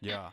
Ya.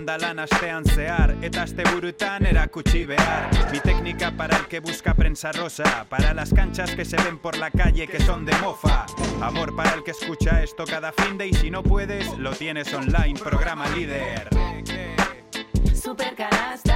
lan astean zehar Eta burutan erakutsi Mi técnica para el que busca prensa rosa Para las canchas que se ven por la calle que son de mofa. Amor para el que escucha esto cada fin de Y si no puedes, lo tienes online, programa líder. Supercanasta,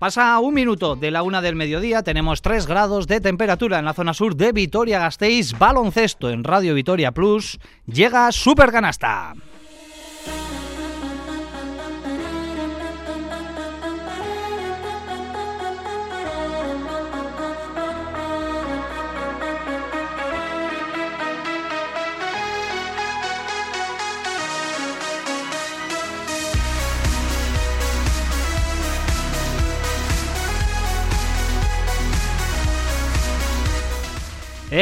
Pasa un minuto de la una del mediodía, tenemos 3 grados de temperatura en la zona sur de Vitoria-Gasteiz, baloncesto en Radio Vitoria Plus, llega Super Canasta.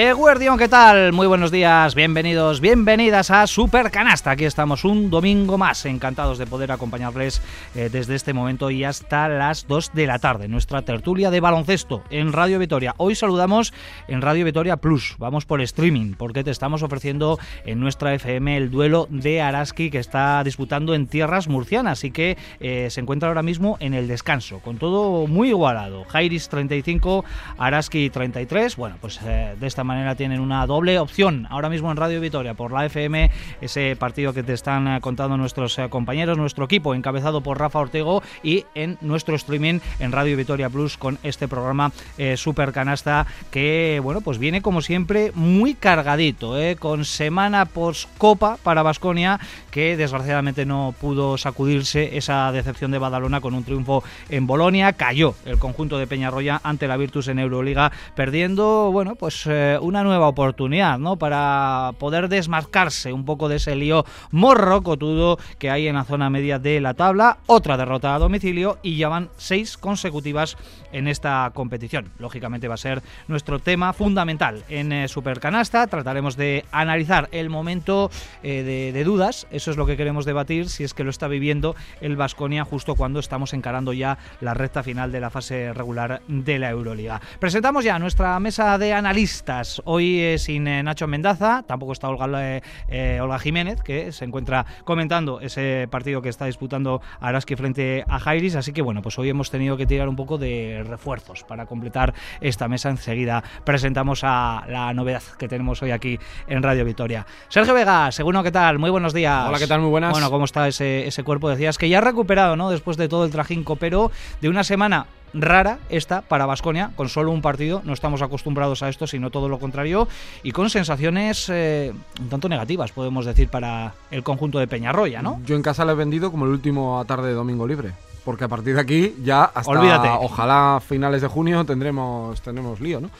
Eh, Guardión, ¿qué tal? Muy buenos días, bienvenidos, bienvenidas a Super Canasta. Aquí estamos un domingo más, encantados de poder acompañarles eh, desde este momento y hasta las 2 de la tarde. Nuestra tertulia de baloncesto en Radio Vitoria. Hoy saludamos en Radio Vitoria Plus, vamos por streaming, porque te estamos ofreciendo en nuestra FM el duelo de Araski que está disputando en tierras murcianas y que eh, se encuentra ahora mismo en el descanso, con todo muy igualado. Jairis 35, Araski 33. Bueno, pues eh, de esta manera tienen una doble opción ahora mismo en Radio Vitoria por la FM, ese partido que te están eh, contando nuestros eh, compañeros, nuestro equipo encabezado por Rafa Ortego y en nuestro streaming en Radio Vitoria Plus con este programa eh, Super Canasta que, bueno, pues viene como siempre muy cargadito, eh, con semana post Copa para Basconia que desgraciadamente no pudo sacudirse esa decepción de Badalona con un triunfo en Bolonia. Cayó el conjunto de Peñarroya ante la Virtus en Euroliga, perdiendo, bueno, pues eh, una nueva oportunidad, ¿no? Para poder desmarcarse un poco de ese lío morrocotudo que hay en la zona media de la tabla. Otra derrota a domicilio y ya van seis consecutivas en esta competición. Lógicamente va a ser nuestro tema fundamental en eh, Supercanasta. Trataremos de analizar el momento eh, de, de dudas. Eso es lo que queremos debatir, si es que lo está viviendo el Vasconia justo cuando estamos encarando ya la recta final de la fase regular de la Euroliga. Presentamos ya nuestra mesa de analistas. Hoy eh, sin eh, Nacho Mendaza, tampoco está Olga, eh, eh, Olga Jiménez, que se encuentra comentando ese partido que está disputando Araski frente a Jairis. Así que bueno, pues hoy hemos tenido que tirar un poco de refuerzos para completar esta mesa. Enseguida presentamos a la novedad que tenemos hoy aquí en Radio Vitoria. Sergio Vega, seguro ¿qué tal? Muy buenos días. Hola, ¿qué tal? Muy buenas. Bueno, ¿cómo está ese, ese cuerpo? Decías que ya ha recuperado, ¿no? Después de todo el trajín copero de una semana rara esta para Basconia, con solo un partido, no estamos acostumbrados a esto, sino todo lo contrario, y con sensaciones eh, un tanto negativas, podemos decir, para el conjunto de Peñarroya, ¿no? Yo en casa le he vendido como el último tarde de domingo libre. Porque a partir de aquí ya hasta Olvídate. ojalá finales de junio tendremos, tendremos lío, ¿no?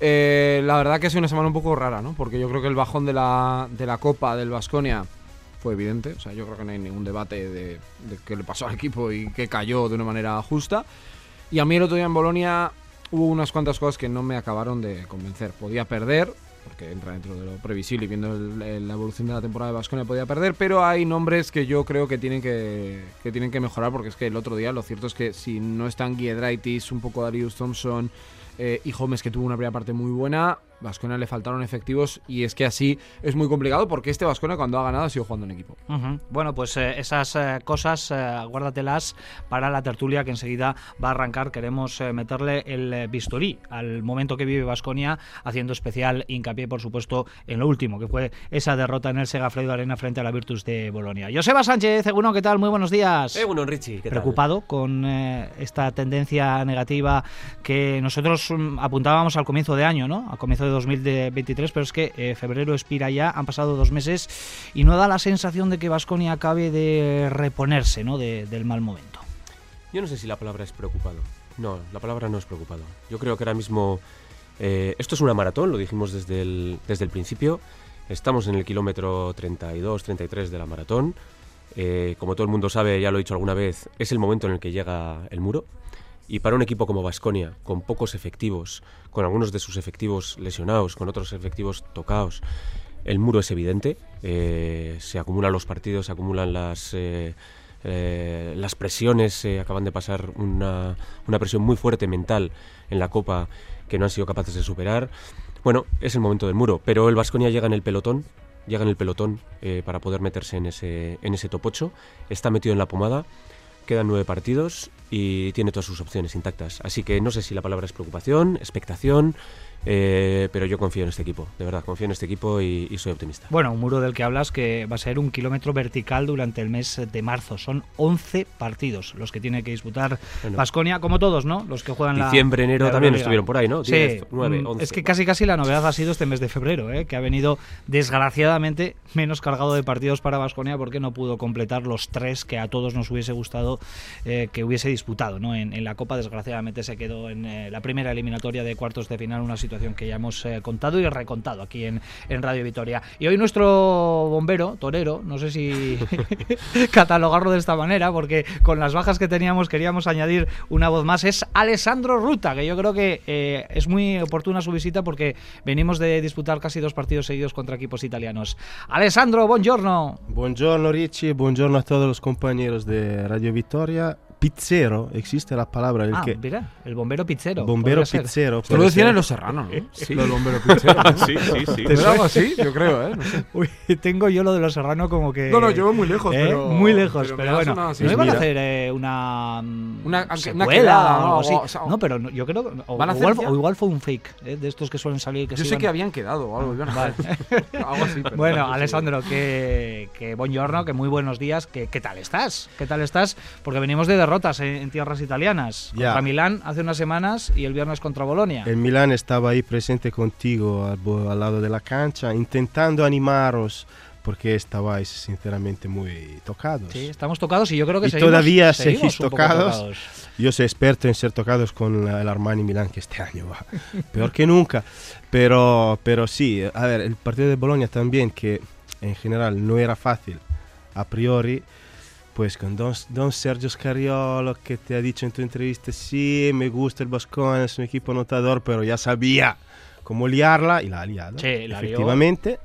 Eh, la verdad que ha sido una semana un poco rara, ¿no? Porque yo creo que el bajón de la, de la Copa del Vasconia fue evidente. O sea, yo creo que no hay ningún debate de, de qué le pasó al equipo y que cayó de una manera justa. Y a mí el otro día en Bolonia hubo unas cuantas cosas que no me acabaron de convencer. Podía perder, porque entra dentro de lo previsible y viendo la evolución de la temporada de Vasconia podía perder, pero hay nombres que yo creo que tienen que, que tienen que mejorar, porque es que el otro día lo cierto es que si no están Giedraitis, un poco Darius Thompson eh, y Holmes, que tuvo una primera parte muy buena, Vasconia le faltaron efectivos y es que así es muy complicado porque este Vasconia cuando ha ganado ha sido jugando en equipo. Bueno, pues eh, esas eh, cosas eh, guárdatelas para la tertulia que enseguida va a arrancar. Queremos meterle el bisturí al momento que vive Vasconia, haciendo especial hincapié, por supuesto, en lo último, que fue esa derrota en el Segafredo Arena frente a la Virtus de Bolonia. Joseba Sánchez, Eguno, ¿qué tal? Muy buenos días. Eguno, Richie, ¿qué Preocupado con esta tendencia negativa que nosotros mm, apuntábamos al comienzo de año, ¿no? Al comienzo de 2023, pero es que eh, febrero expira ya, han pasado dos meses y no da la sensación de que Vasconia acabe de reponerse ¿no? del mal momento. Yo no sé si la palabra es preocupado. No, la palabra no es preocupado. Yo creo que ahora mismo eh, esto es una maratón, lo dijimos desde el, desde el principio. Estamos en el kilómetro 32, 33 de la maratón. Eh, como todo el mundo sabe, ya lo he dicho alguna vez, es el momento en el que llega el muro. Y para un equipo como Vasconia, con pocos efectivos, con algunos de sus efectivos lesionados, con otros efectivos tocados, el muro es evidente. Eh, se acumulan los partidos, se acumulan las, eh, eh, las presiones, se acaban de pasar una, una, presión muy fuerte mental en la Copa que no han sido capaces de superar. Bueno, es el momento del muro, pero el Vasconia llega en el pelotón, llega en el pelotón para poder meterse en ese, en ese top 8, está metido en la pomada Quedan nueve partidos y tiene todas sus opciones intactas. Así que no sé si la palabra es preocupación, expectación, eh, pero yo confío en este equipo, de verdad, confío en este equipo y, soy optimista. Bueno, un muro del que hablas que va a ser un kilómetro vertical durante el mes de marzo. Son 11 partidos los que tiene que disputar Vasconia, como todos, ¿no? Los que juegan Diciembre, enero también estuvieron por ahí, ¿no? sí, 9, 11. Mm, es que casi casi la novedad ha sido este mes de febrero, ¿eh? que ha venido desgraciadamente menos cargado de partidos para Vasconia porque no pudo completar los tres que a todos nos hubiese gustado eh, que hubiese disputado, ¿no? En, la Copa, desgraciadamente, se quedó en eh, la primera eliminatoria de cuartos de final una situación que ya hemos eh, contado y recontado aquí en, en, Radio Vitoria. Y hoy nuestro bombero, torero, no sé si catalogarlo de esta manera, porque con las bajas que teníamos queríamos añadir una voz más, es Alessandro Ruta, que yo creo que eh, es muy oportuna su visita porque venimos de disputar casi dos partidos seguidos contra equipos italianos. Alessandro, buongiorno. Buongiorno Ricci, buongiorno a todos los compañeros de Radio Victoria pizzero, existe la palabra. El ah, que, mira, el bombero pizzero. Bombero pizzero. Esto lo decían en Los Serranos, ¿no? Sí. Lo del bombero pizzero. sí, sí, sí. ¿Te algo así? Yo creo, ¿eh? No sé. Uy, tengo yo lo de Los Serranos como que... No, no, yo voy muy lejos, ¿eh? pero... Muy lejos, pero, bueno. ¿No iban a hacer eh, una... Mm, una, secuela quedada, o algo así? O sea, no, pero no, yo creo... O, ¿van a igual, o igual fue un fake, ¿eh? De estos que suelen salir... Que yo sé iban... que habían quedado o algo. Vale. algo así. Pero bueno, Alessandro, que, que buongiorno, que muy buenos días. Que, ¿Qué tal estás? ¿Qué tal estás? Porque venimos de derrotas en, en tierra italianas. Contra Milán hace unas semanas y el viernes contra Bolonia. El Milán estaba ahí presente contigo al, lado de la cancha, intentando animaros porque estabais sinceramente muy tocados. Sí, estamos tocados y yo creo que y todavía seguís tocados. Yo soy experto en ser tocados con el Armani Milán, que este año va peor que nunca. Pero, pero sí, a ver, el partido de Bolonia también, que en general no era fácil a priori, pues con don, Sergio Scariolo que te ha dicho en tu entrevista, sí, me gusta el Bascón, es un equipo anotador, pero ya sabía cómo liarla y la ha liado. Sí, la efectivamente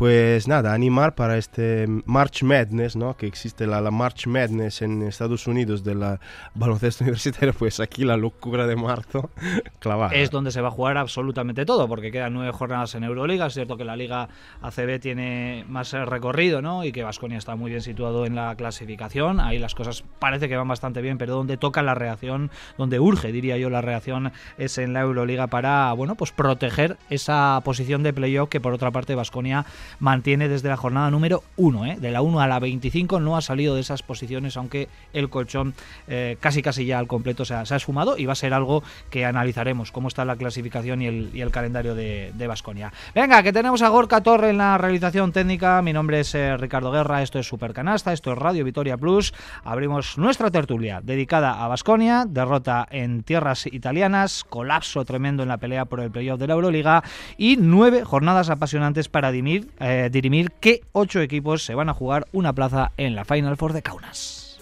pues nada, animar para este March Madness, ¿no? Que existe la, March Madness en Estados Unidos de la baloncesto universitario, pues aquí la locura de marzo clavada. Es donde se va a jugar absolutamente todo, porque quedan nueve jornadas en Euroliga. Es cierto que la Liga ACB tiene más recorrido, ¿no? Y que Vasconia está muy bien situado en la clasificación. Ahí las cosas parece que van bastante bien, pero donde toca la reacción, donde urge, diría yo, la reacción es en la Euroliga para, bueno, pues proteger esa posición de playoff que por otra parte Vasconia mantiene desde la jornada número 1. ¿eh? De la 1 a la 25 no ha salido de esas posiciones, aunque el colchón eh, casi casi ya al completo se ha, esfumado y va a ser algo que analizaremos, cómo está la clasificación y el, calendario de Basconia. Venga, que tenemos a Gorka Torre en la realización técnica. Mi nombre es eh, Ricardo Guerra, esto es Supercanasta, esto es Radio Vitoria Plus. Abrimos nuestra tertulia dedicada a Basconia, derrota en tierras italianas, colapso tremendo en la pelea por el playoff de la Euroliga y nueve jornadas apasionantes para dimir eh, dirimir qué ocho equipos se van a jugar una plaza en la Final Four de Kaunas.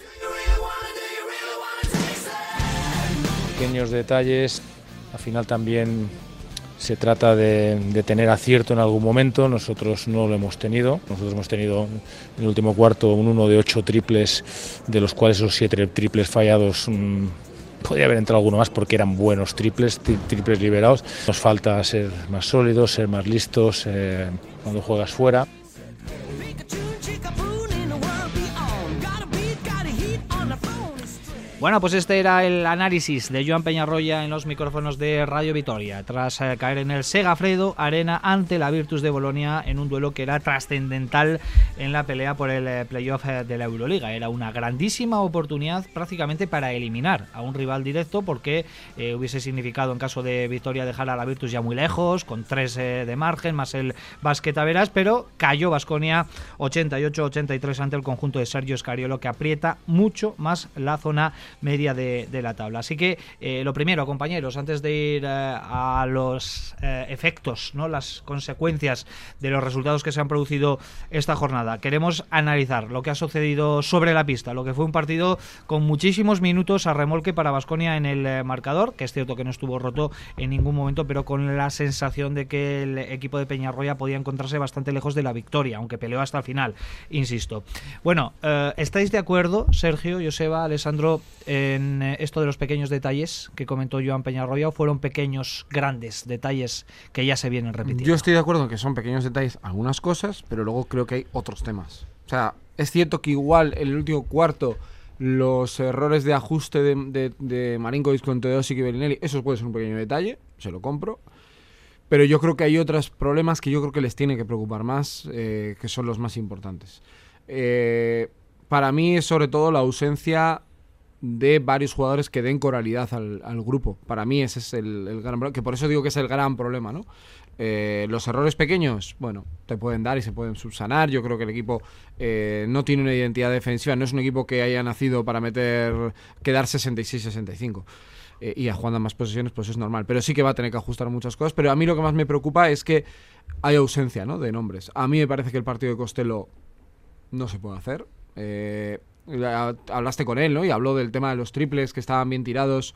Pequeños detalles, al final también se trata de, tener acierto en algún momento, nosotros no lo hemos tenido, nosotros hemos tenido en el último cuarto un uno de ocho triples, de los cuales esos siete triples fallados mm, Podría haber entrado alguno más porque eran buenos triples, triples liberados. Nos falta ser más sólidos, ser más listos eh, cuando juegas fuera. Bueno, pues este era el análisis de Joan Peñarroya en los micrófonos de Radio Vitoria, tras eh, caer en el Segafredo Arena ante la Virtus de Bolonia en un duelo que era trascendental en la pelea por el eh, playoff eh, de la Euroliga. Era una grandísima oportunidad prácticamente para eliminar a un rival directo porque hubiese significado en caso de victoria dejar a la Virtus ya muy lejos, con tres de margen, más el Basket Veras, pero cayó Basconia 88-83 ante el conjunto de Sergio Scariolo que aprieta mucho más la zona media de, la tabla. Así que eh, lo primero, compañeros, antes de ir eh, a los eh, efectos, no las consecuencias de los resultados que se han producido esta jornada, queremos analizar lo que ha sucedido sobre la pista, lo que fue un partido con muchísimos minutos a remolque para Vasconia en el marcador, que es cierto que no estuvo roto en ningún momento, pero con la sensación de que el equipo de Peñarroya podía encontrarse bastante lejos de la victoria, aunque peleó hasta el final, insisto. Bueno, ¿estáis de acuerdo, Sergio, Joseba, Alessandro, en eh, esto de los pequeños detalles que comentó Joan Peñarroya fueron pequeños, grandes detalles que ya se vienen repitiendo? Yo estoy de acuerdo en que son pequeños detalles algunas cosas, pero luego creo que hay otros temas. O sea, es cierto que igual en el último cuarto los errores de ajuste de, de, de con Teodosic y Bellinelli, eso puede ser un pequeño detalle, se lo compro. Pero yo creo que hay otros problemas que yo creo que les tiene que preocupar más, eh, que son los más importantes. Eh, para mí es sobre todo la ausencia de varios jugadores que den coralidad al, grupo. Para mí ese es el, gran problema, que por eso digo que es el gran problema, ¿no? Eh, los errores pequeños, bueno, te pueden dar y se pueden subsanar. Yo creo que el equipo eh, no tiene una identidad defensiva, no es un equipo que haya nacido para meter, quedar 66-65. Eh, y a jugando más posiciones, pues es normal. Pero sí que va a tener que ajustar muchas cosas. Pero a mí lo que más me preocupa es que hay ausencia ¿no? de nombres. A mí me parece que el partido de Costello no se puede hacer. Eh, hablaste con él, ¿no? Y habló del tema de los triples que estaban bien tirados.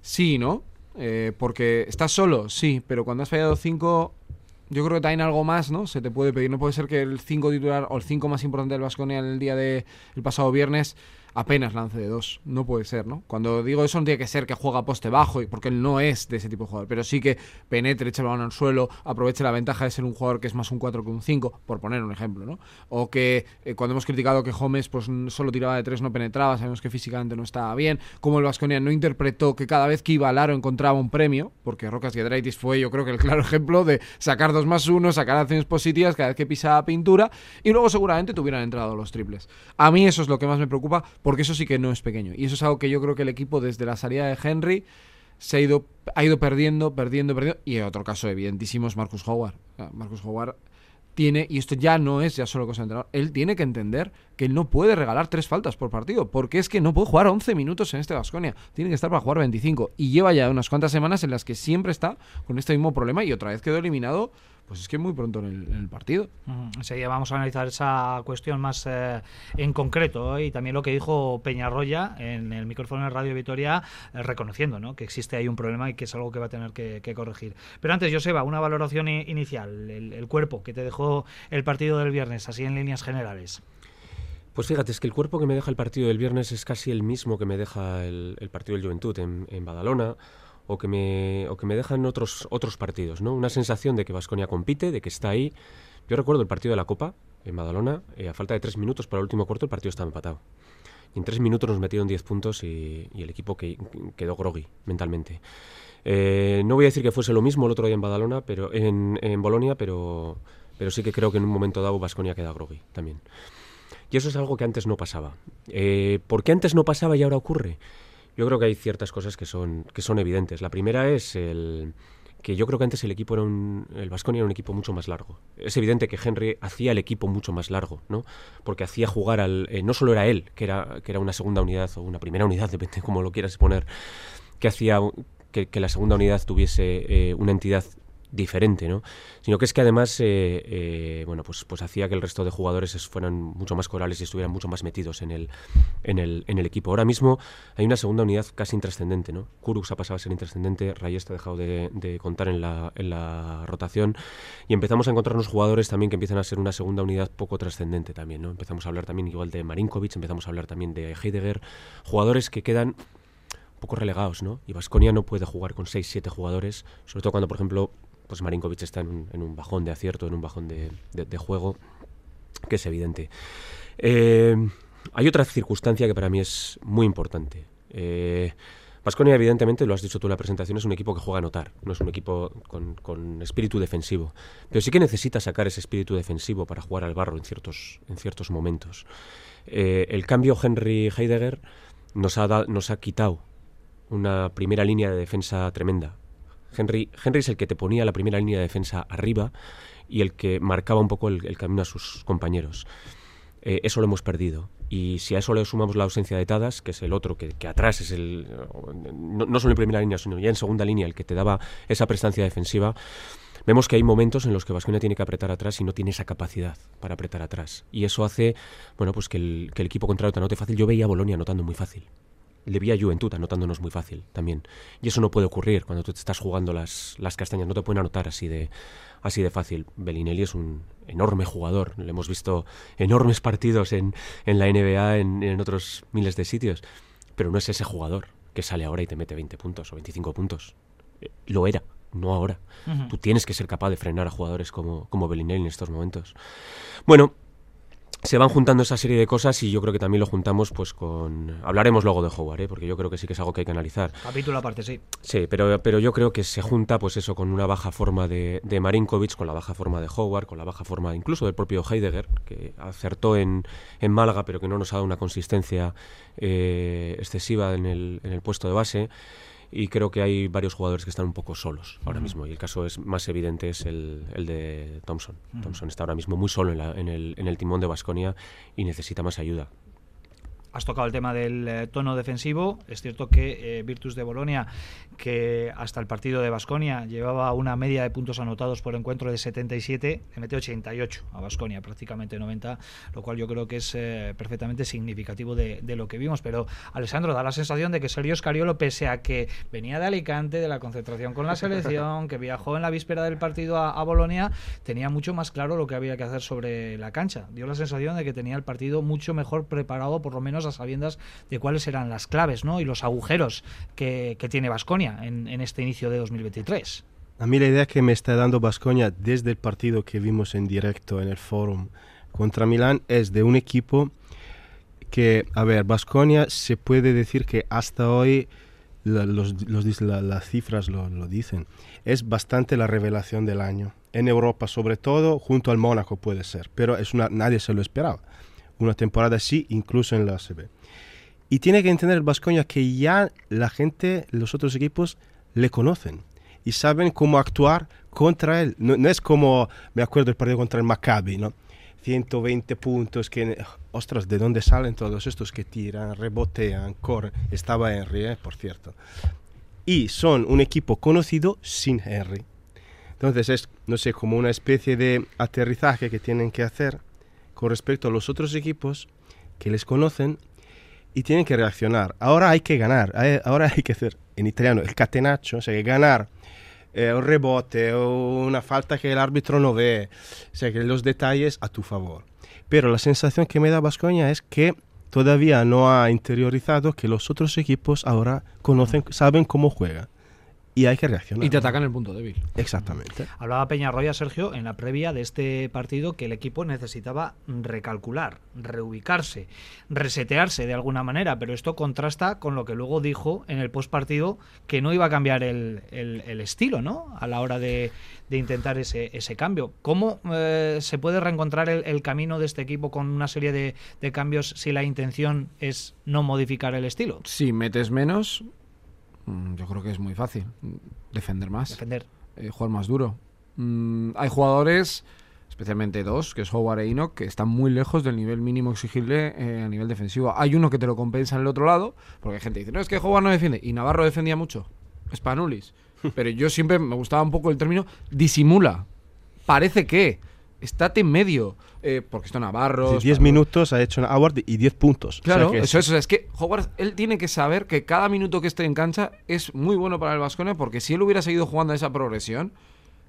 Sí, ¿no? Eh, porque estás solo, sí, pero cuando has fallado cinco, yo creo que también algo más, ¿no? Se te puede pedir. No puede ser que el cinco titular o el cinco más importante del Vasconia en el día del pasado viernes apenas lance de dos. No puede ser, ¿no? Cuando digo eso no tiene que ser que juega poste bajo, porque él no es de ese tipo de jugador, pero sí que penetre, eche el balón al suelo, aproveche la ventaja de ser un jugador que es más un 4 que un 5, por poner un ejemplo, ¿no? O que eh, cuando hemos criticado que Gómez pues solo tiraba de tres no penetraba, sabemos que físicamente no estaba bien, como el Vasconia no interpretó que cada vez que iba al aro encontraba un premio, porque Rocas Giedraitis fue yo creo que el claro ejemplo de sacar dos más uno, sacar acciones positivas cada vez que pisaba pintura, y luego seguramente tuvieran entrado los triples. A mí eso es lo que más me preocupa, porque eso sí que no es pequeño. Y eso es algo que yo creo que el equipo desde la salida de Henry se ha ido, ha ido perdiendo, perdiendo, perdiendo. Y otro caso evidentísimo es Marcus Howard. Marcus Howard tiene, y esto ya no es ya solo cosa de entrenador, él tiene que entender que él no puede regalar tres faltas por partido, porque es que no puede jugar 11 minutos en este Vasconia, tiene que estar para jugar 25, y lleva ya unas cuantas semanas en las que siempre está con este mismo problema y otra vez quedó eliminado pues es que muy pronto en el, partido. Enseguida vamos a analizar esa cuestión más eh, en concreto y también lo que dijo Peñarroya en el micrófono de Radio Vitoria, eh, reconociendo ¿no? que existe ahí un problema y que es algo que va a tener que, corregir. Pero antes, Joseba, una valoración inicial, el, cuerpo que te dejó el partido del viernes, así en líneas generales. Pues fíjate, es que el cuerpo que me deja el partido del viernes es casi el mismo que me deja el, partido del Juventud en, en Badalona o que me, o que me dejan otros, otros partidos, ¿no? Una sensación de que Vasconia compite, de que está ahí. Yo recuerdo el partido de la Copa en Badalona, eh, a falta de tres minutos para el último cuarto el partido estaba empatado. Y en tres minutos nos metieron diez puntos y, el equipo que, quedó groggy mentalmente. Eh, no voy a decir que fuese lo mismo el otro día en Badalona, pero en, Bolonia, pero, pero sí que creo que en un momento dado Vasconia queda groggy también. Y eso es algo que antes no pasaba. Eh, ¿Por qué antes no pasaba y ahora ocurre? Yo creo que hay ciertas cosas que son, que son evidentes. La primera es el que yo creo que antes el equipo era un, el Vasconia era un equipo mucho más largo. Es evidente que Henry hacía el equipo mucho más largo, ¿no? Porque hacía jugar al eh, no solo era él, que era que era una segunda unidad o una primera unidad, depende de cómo lo quieras poner, que hacía que, la segunda unidad tuviese eh, una entidad diferente, ¿no? Sino que es que además, eh, eh, bueno, pues, pues hacía que el resto de jugadores fueran mucho más corales y estuvieran mucho más metidos en el, en el, en el equipo. Ahora mismo hay una segunda unidad casi intrascendente, ¿no? Kurux ha pasado a ser intrascendente, Rayesta ha dejado de, contar en la, en la rotación y empezamos a encontrarnos jugadores también que empiezan a ser una segunda unidad poco trascendente también, ¿no? Empezamos a hablar también igual de Marinkovic, empezamos a hablar también de Heidegger, jugadores que quedan poco relegados, ¿no? Y Vasconia no puede jugar con 6-7 jugadores, sobre todo cuando, por ejemplo, pues Marinkovic está en un, bajón de acierto, en un bajón de, juego, que es evidente. Eh, hay otra circunstancia que para mí es muy importante. Eh, evidentemente, lo has dicho tú en la presentación, es un equipo que juega a notar, no es un equipo con, espíritu defensivo. Pero sí que necesita sacar ese espíritu defensivo para jugar al barro en ciertos, en ciertos momentos. Eh, el cambio Henry Heidegger nos ha, nos ha quitado una primera línea de defensa tremenda. Henry, Henry es el que te ponía la primera línea de defensa arriba y el que marcaba un poco el, camino a sus compañeros. Eh, eso lo hemos perdido. Y si a eso le sumamos la ausencia de Tadas, que es el otro, que, atrás es el. No, solo en primera línea, sino ya en segunda línea, el que te daba esa prestancia defensiva, vemos que hay momentos en los que Vasconia tiene que apretar atrás y no tiene esa capacidad para apretar atrás. Y eso hace, bueno, pues que el, que el equipo contrario te anote fácil. Yo veía a Bolonia anotando muy fácil le vi a Juventud anotándonos muy fácil también. Y eso no puede ocurrir cuando tú te estás jugando las, las castañas, no te pueden anotar así de, así de fácil. Bellinelli es un enorme jugador, le hemos visto enormes partidos en, en la NBA, en, en, otros miles de sitios, pero no es ese jugador que sale ahora y te mete 20 puntos o 25 puntos. Eh, lo era, no ahora. Tú tienes que ser capaz de frenar a jugadores como, como Bellinelli en estos momentos. Bueno, se van juntando esa serie de cosas y yo creo que también lo juntamos pues con... Hablaremos luego de Howard, ¿eh? porque yo creo que sí que es algo que hay que analizar. Capítulo aparte, sí. Sí, pero, pero yo creo que se junta pues eso con una baja forma de, de Marinkovic, con la baja forma de Howard, con la baja forma incluso del propio Heidegger, que acertó en, en Málaga pero que no nos ha dado una consistencia eh, excesiva en el, en el puesto de base y creo que hay varios jugadores que están un poco solos ahora mismo y el caso es más evidente es el, el de Thompson. Thompson está ahora mismo muy solo en, en, el, en el timón de Basconia y necesita más ayuda. Has tocado el tema del eh, tono defensivo. Es cierto que eh, Virtus de Bolonia, que hasta el partido de Basconia llevaba una media de puntos anotados por encuentro de 77, le mete 88 a Basconia, prácticamente 90, lo cual yo creo que es eh, perfectamente significativo de, lo que vimos. Pero Alessandro da la sensación de que Sergio Scariolo, pese a que venía de Alicante, de la concentración con la selección, que viajó en la víspera del partido a, a Bolonia, tenía mucho más claro lo que había que hacer sobre la cancha. Dio la sensación de que tenía el partido mucho mejor preparado, por lo menos a sabiendas de cuáles eran las claves ¿no? y los agujeros que, tiene Vasconia en, este inicio de 2023. A mí la idea que me está dando Vasconia desde el partido que vimos en directo en el Forum contra Milán es de un equipo que, a ver, Vasconia se puede decir que hasta hoy los, las cifras lo, lo, dicen, es bastante la revelación del año. En Europa, sobre todo, junto al Mónaco puede ser, pero es una, nadie se lo esperaba una temporada así, incluso en la ACB. Y tiene que entender el Vascoña que ya la gente, los otros equipos, le conocen y saben cómo actuar contra él. No, es como, me acuerdo el partido contra el Maccabi, ¿no? 120 puntos, que, ostras, ¿de dónde salen todos estos que tiran, rebotean, corren? Estaba Henry, ¿eh? por cierto. Y son un equipo conocido sin Henry. Entonces es, no sé, como una especie de aterrizaje que tienen que hacer con respecto a los otros equipos que les conocen y tienen que reaccionar. Ahora hay que ganar, ahora hay que hacer en italiano el catenaccio, o sea, que ganar eh, un rebote o una falta que el árbitro no ve, o sea, que los detalles a tu favor. Pero la sensación que me da Vascoña es que todavía no ha interiorizado que los otros equipos ahora conocen, saben cómo juega y hay que reaccionar. Y te atacan el punto débil. Exactamente. Hablaba Peñarroya, Sergio, en la previa de este partido que el equipo necesitaba recalcular, reubicarse, resetearse de alguna manera, pero esto contrasta con lo que luego dijo en el postpartido que no iba a cambiar el, estilo, ¿no? A la hora de, intentar ese, ese, cambio. ¿Cómo eh, se puede reencontrar el, camino de este equipo con una serie de, de cambios si la intención es no modificar el estilo? Si metes menos, yo creo que es muy fácil. Defender más. Defender. Eh, jugar más duro. Mm, hay jugadores, especialmente dos, que es Howard e Enoch, que están muy lejos del nivel mínimo exigible eh, a nivel defensivo. Hay uno que te lo compensa en el otro lado, porque hay gente que dice, no, es que Howard no defiende. Y Navarro defendía mucho. Spanulis. Pero yo siempre me gustaba un poco el término disimula. Parece que estate en medio. Eh, porque esto Navarro. 10 minutos ha hecho Howard y 10 puntos. Claro, eso, es, es que Howard, él tiene que saber que cada minuto que esté en cancha es muy bueno para el Vasconia, porque si él hubiera seguido jugando a esa progresión,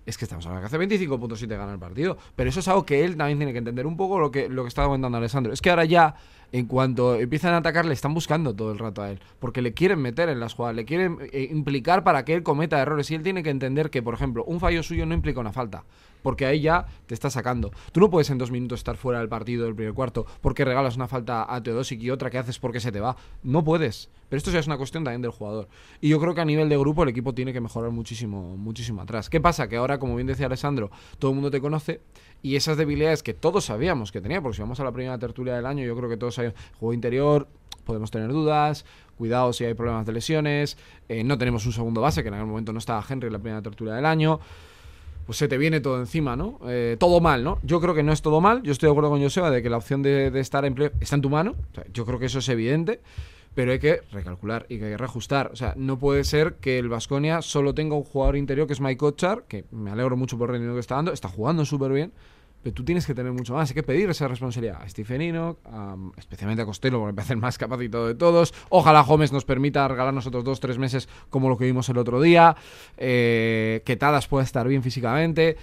es que estamos hablando que hace 25 puntos y te gana el partido. Pero eso es algo que él también tiene que entender un poco lo que, lo que estaba comentando Alessandro. Es que ahora ya, en cuanto empiezan a atacar, le están buscando todo el rato a él. Porque le quieren meter en las jugadas, le quieren eh, implicar para que él cometa errores. Y él tiene que entender que, por ejemplo, un fallo suyo no implica una falta porque ahí ya te está sacando. Tú no puedes en dos minutos estar fuera del partido del primer cuarto porque regalas una falta a Teodosic y otra que haces porque se te va. No puedes. Pero esto ya es una cuestión también del jugador. Y yo creo que a nivel de grupo el equipo tiene que mejorar muchísimo, muchísimo atrás. ¿Qué pasa? Que ahora, como bien decía Alessandro, todo el mundo te conoce y esas debilidades que todos sabíamos que tenía, porque si vamos a la primera tertulia del año, yo creo que todos sabíamos, juego interior, podemos tener dudas, cuidado si hay problemas de lesiones, eh, no tenemos un segundo base, que en aquel momento no estaba Henry en la primera tertulia del año pues se te viene todo encima, ¿no? Eh, todo mal, ¿no? Yo creo que no es todo mal. Yo estoy de acuerdo con Joseba de que la opción de, estar en play está en tu mano. yo creo que eso es evidente. Pero hay que recalcular y que reajustar. O sea, no puede ser que el Vasconia solo tenga un jugador interior que es Mike Kochar, que me alegro mucho por el rendimiento que está dando, está jugando súper bien pero tú tienes que tener mucho más. Hay que pedir esa responsabilidad a Stephen Enoch, especialmente a Costello, porque me parece el más capacitado de todos. Ojalá Gómez nos permita regalarnos otros dos, tres meses como lo que vimos el otro día. Eh, que Tadas pueda estar bien físicamente.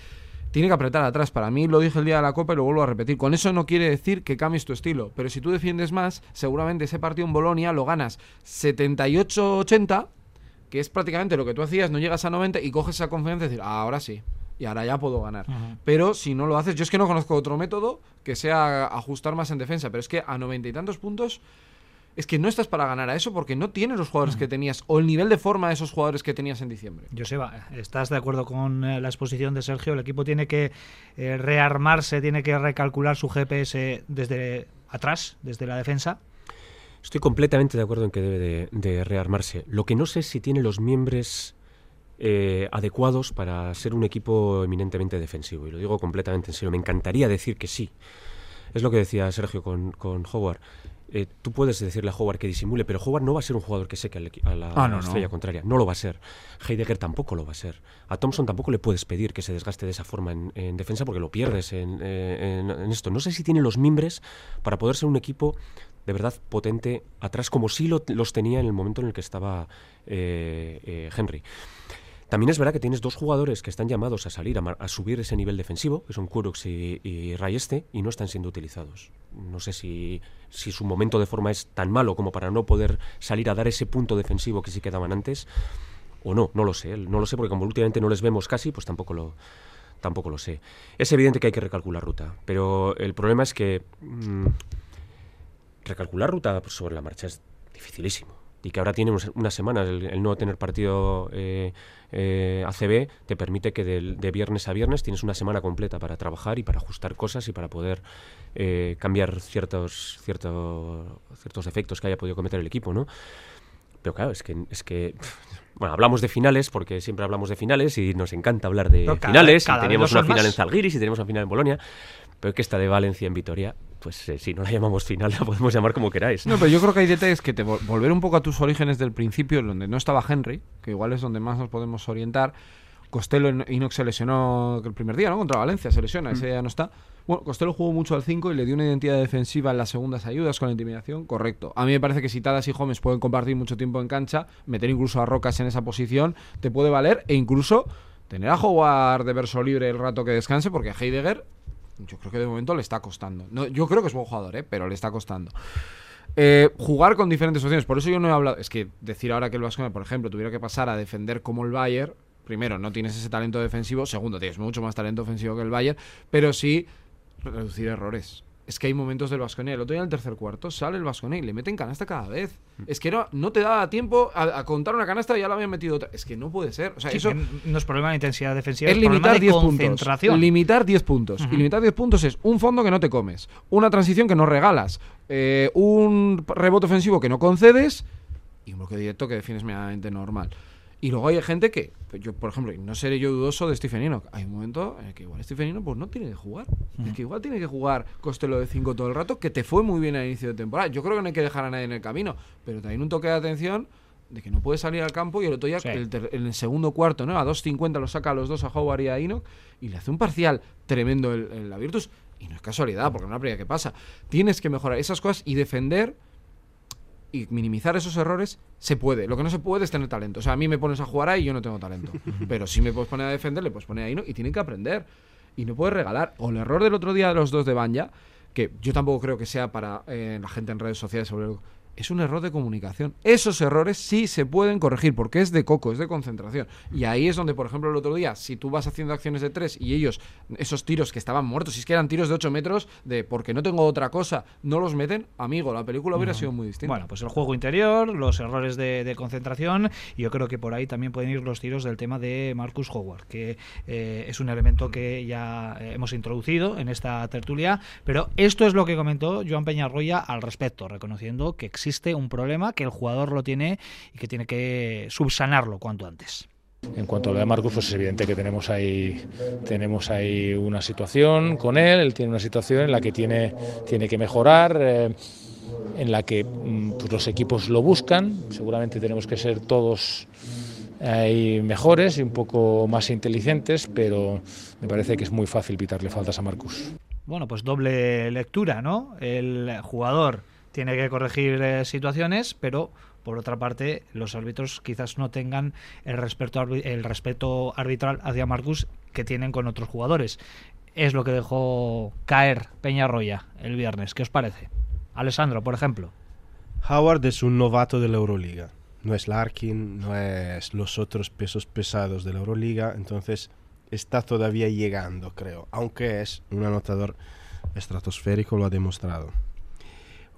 Tiene que apretar atrás. Para mí, lo dije el día de la Copa y lo vuelvo a repetir. Con eso no quiere decir que cambies tu estilo. Pero si tú defiendes más, seguramente ese partido en Bolonia lo ganas 78-80, que es prácticamente lo que tú hacías, no llegas a 90 y coges esa confianza y decir, ah, ahora sí y ahora ya puedo ganar. Pero si no lo haces, yo es que no conozco otro método que sea ajustar más en defensa, pero es que a noventa y tantos puntos es que no estás para ganar a eso porque no tienes los jugadores que tenías o el nivel de forma de esos jugadores que tenías en diciembre. Joseba, ¿estás de acuerdo con eh, la exposición de Sergio? El equipo tiene que eh, rearmarse, tiene que recalcular su GPS desde atrás, desde la defensa. Estoy completamente de acuerdo en que debe de rearmarse. Lo que no sé es si tiene los miembros eh, adecuados para ser un equipo eminentemente defensivo. Y lo digo completamente en serio. Me encantaría decir que sí. Es lo que decía Sergio con, con Howard. Eh, tú puedes decirle a Howard que disimule, pero Howard no va a ser un jugador que seque a la, ah, estrella contraria. No lo va a ser. Heidegger tampoco lo va a ser. A Thompson tampoco le puedes pedir que se desgaste de esa forma en, defensa porque lo pierdes eh, en, esto. No sé si tiene los mimbres para poder ser un equipo de verdad potente atrás, como sí los tenía en el momento en el que estaba Henry. También es verdad que tienes dos jugadores que están llamados a salir a, subir ese nivel defensivo, que son Kurox y, y, Rayeste, y no están siendo utilizados. No sé si, si, su momento de forma es tan malo como para no poder salir a dar ese punto defensivo que sí quedaban antes, o no, no lo sé. No lo sé porque como últimamente no les vemos casi, pues tampoco lo, tampoco lo sé. Es evidente que hay que recalcular ruta, pero el problema es que mm, recalcular ruta sobre la marcha es dificilísimo y que ahora tiene unas semanas el, no tener partido eh, eh, ACB te permite que de, viernes a viernes tienes una semana completa para trabajar y para ajustar cosas y para poder eh, cambiar ciertos, ciertos, ciertos efectos que haya podido cometer el equipo, ¿no? Pero claro, es que, es que bueno, hablamos de finales porque siempre hablamos de finales y nos encanta hablar de finales. y teníamos una final en Zalgiris y tenemos una final en Bolonia. Pero es que esta de Valencia en Vitoria, pues eh, si no la llamamos final, la podemos llamar como queráis. No, pero yo creo que hay detalles que te volver un poco a tus orígenes del principio, donde no estaba Henry, que igual es donde más nos podemos orientar. Costello Inox se lesionó el primer día, ¿no? Contra Valencia se lesiona, ese día no está. Bueno, Costello jugó mucho al 5 y le dio una identidad defensiva en las segundas ayudas con la intimidación, correcto. A mí me parece que si Tadas y Gómez pueden compartir mucho tiempo en cancha, meter incluso a Rocas en esa posición, te puede valer e incluso tener a jugar de verso libre el rato que descanse, porque Heidegger yo creo que de momento le está costando. No, yo creo que es buen jugador, ¿eh? pero le está costando. Eh, jugar con diferentes opciones. Por eso yo no he hablado. Es que decir ahora que el Vasco, por ejemplo, tuviera que pasar a defender como el Bayern. Primero, no tienes ese talento defensivo. Segundo, tienes mucho más talento ofensivo que el Bayern. Pero sí reducir errores es que hay momentos del Vasconia. El otro día en el tercer cuarto sale el Vasconia y le meten canasta cada vez. Mm. Es que no, no te da tiempo a, contar una canasta y ya la habían metido otra. Es que no puede ser. O sea, eso no es problema de intensidad defensiva, es, limitar 10 puntos. Limitar 10 puntos. Y limitar 10 puntos es un fondo que no te comes, una transición que no regalas, eh, un rebote ofensivo que no concedes y un bloque directo que defines medianamente normal. Y luego hay gente que, pues yo por ejemplo, no seré yo dudoso de Stephen Enoch. Hay un momento en el que igual Stephen Enoch pues no tiene que jugar. Es que igual tiene que jugar Costello de 5 todo el rato, que te fue muy bien al inicio de temporada. Yo creo que no hay que dejar a nadie en el camino, pero también un toque de atención de que no puede salir al campo y el otro día en el, segundo cuarto, ¿no? A 2.50 lo saca a los dos a Howard y a Enoch y le hace un parcial tremendo en la Virtus. Y no es casualidad, porque no es la primera que pasa. Tienes que mejorar esas cosas y defender y minimizar esos errores, se puede. Lo que no se puede es tener talento. O sea, a mí me pones a jugar ahí y yo no tengo talento. Pero si me puedes poner a defender, le puedes poner ahí ¿no? y tienen que aprender. Y no puedes regalar. O el error del otro día de los dos de Banja, que yo tampoco creo que sea para eh, la gente en redes sociales sobre es un error de comunicación. Esos errores sí se pueden corregir porque es de coco, es de concentración. Y ahí es donde, por ejemplo, el otro día, si tú vas haciendo acciones de tres y ellos, esos tiros que estaban muertos, si es que eran tiros de 8 metros, de porque no tengo otra cosa, no los meten, amigo, la película hubiera sido muy distinta. Bueno, pues el juego interior, los errores de, concentración, y yo creo que por ahí también pueden ir los tiros del tema de Marcus Howard, que eh, es un elemento que ya hemos introducido en esta tertulia, pero esto es lo que comentó Joan Peñarroya al respecto, reconociendo que existe existe un problema, que el jugador lo tiene y que tiene que subsanarlo cuanto antes. En cuanto a lo de Marcus, pues es evidente que tenemos ahí, tenemos ahí una situación con él, él tiene una situación en la que tiene, tiene que mejorar, eh, en la que mm, pues los equipos lo buscan, seguramente tenemos que ser todos ahí mejores y un poco más inteligentes, pero me parece que es muy fácil pitarle faltas a Marcus. Bueno, pues doble lectura, ¿no? El jugador tiene que corregir eh, situaciones, pero por otra parte los árbitros quizás no tengan el respeto, el respeto arbitral hacia Marcus que tienen con otros jugadores. Es lo que dejó caer Peñarroya el viernes. ¿Qué os parece? Alessandro, por ejemplo. Howard es un novato de la Euroliga. No es Larkin, no es los otros pesos pesados de la Euroliga, entonces está todavía llegando, creo, aunque es un anotador estratosférico, lo ha demostrado.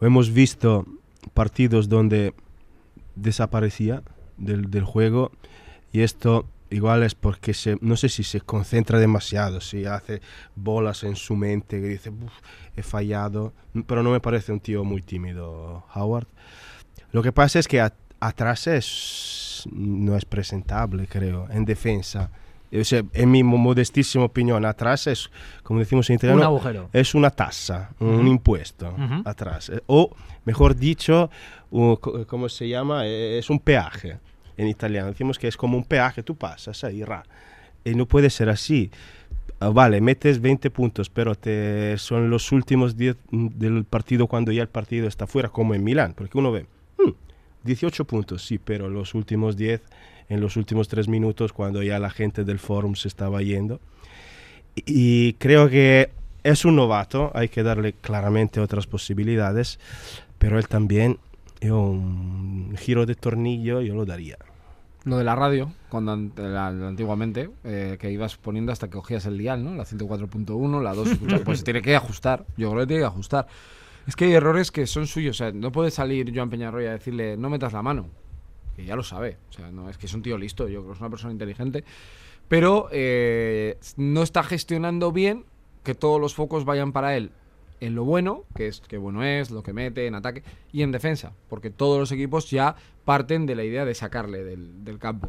Hemos visto partidos donde desaparecía del, del juego y esto igual es porque se, no sé si se concentra demasiado, si hace bolas en su mente, que dice, he fallado, pero no me parece un tío muy tímido, Howard. Lo que pasa es que atrás es, no es presentable, creo, en defensa en mi modestísima opinión, atrás es, como decimos en italiano, un agujero. es una tasa, un impuesto atrás. Eh, o, mejor dicho, ¿cómo se llama? Eh, es un peaje en italiano. Decimos que es como un peaje, tú pasas ahí, ra. Y no puede ser así. Ah, vale, metes 20 puntos, pero te, son los últimos 10 del partido cuando ya el partido está fuera, como en Milán, porque uno ve, 18 hmm, puntos, sí, pero los últimos 10 en los últimos tres minutos cuando ya la gente del forum se estaba yendo. Y, creo que es un novato, hay que darle claramente otras posibilidades, pero él también, yo, un giro de tornillo yo lo daría. Lo de la radio, cuando antiguamente, eh, que ibas poniendo hasta que cogías el dial, ¿no? La 104.1, la 2, pues tiene que ajustar. Yo creo que tiene que ajustar. Es que hay errores que son suyos. O sea, no puede salir Joan Peñarroya a decirle, no metas la mano que ya lo sabe. O sea, no es que es un tío listo, yo creo que es una persona inteligente. Pero eh, no está gestionando bien que todos los focos vayan para él en lo bueno, que es que bueno es, lo que mete, en ataque, y en defensa, porque todos los equipos ya parten de la idea de sacarle del campo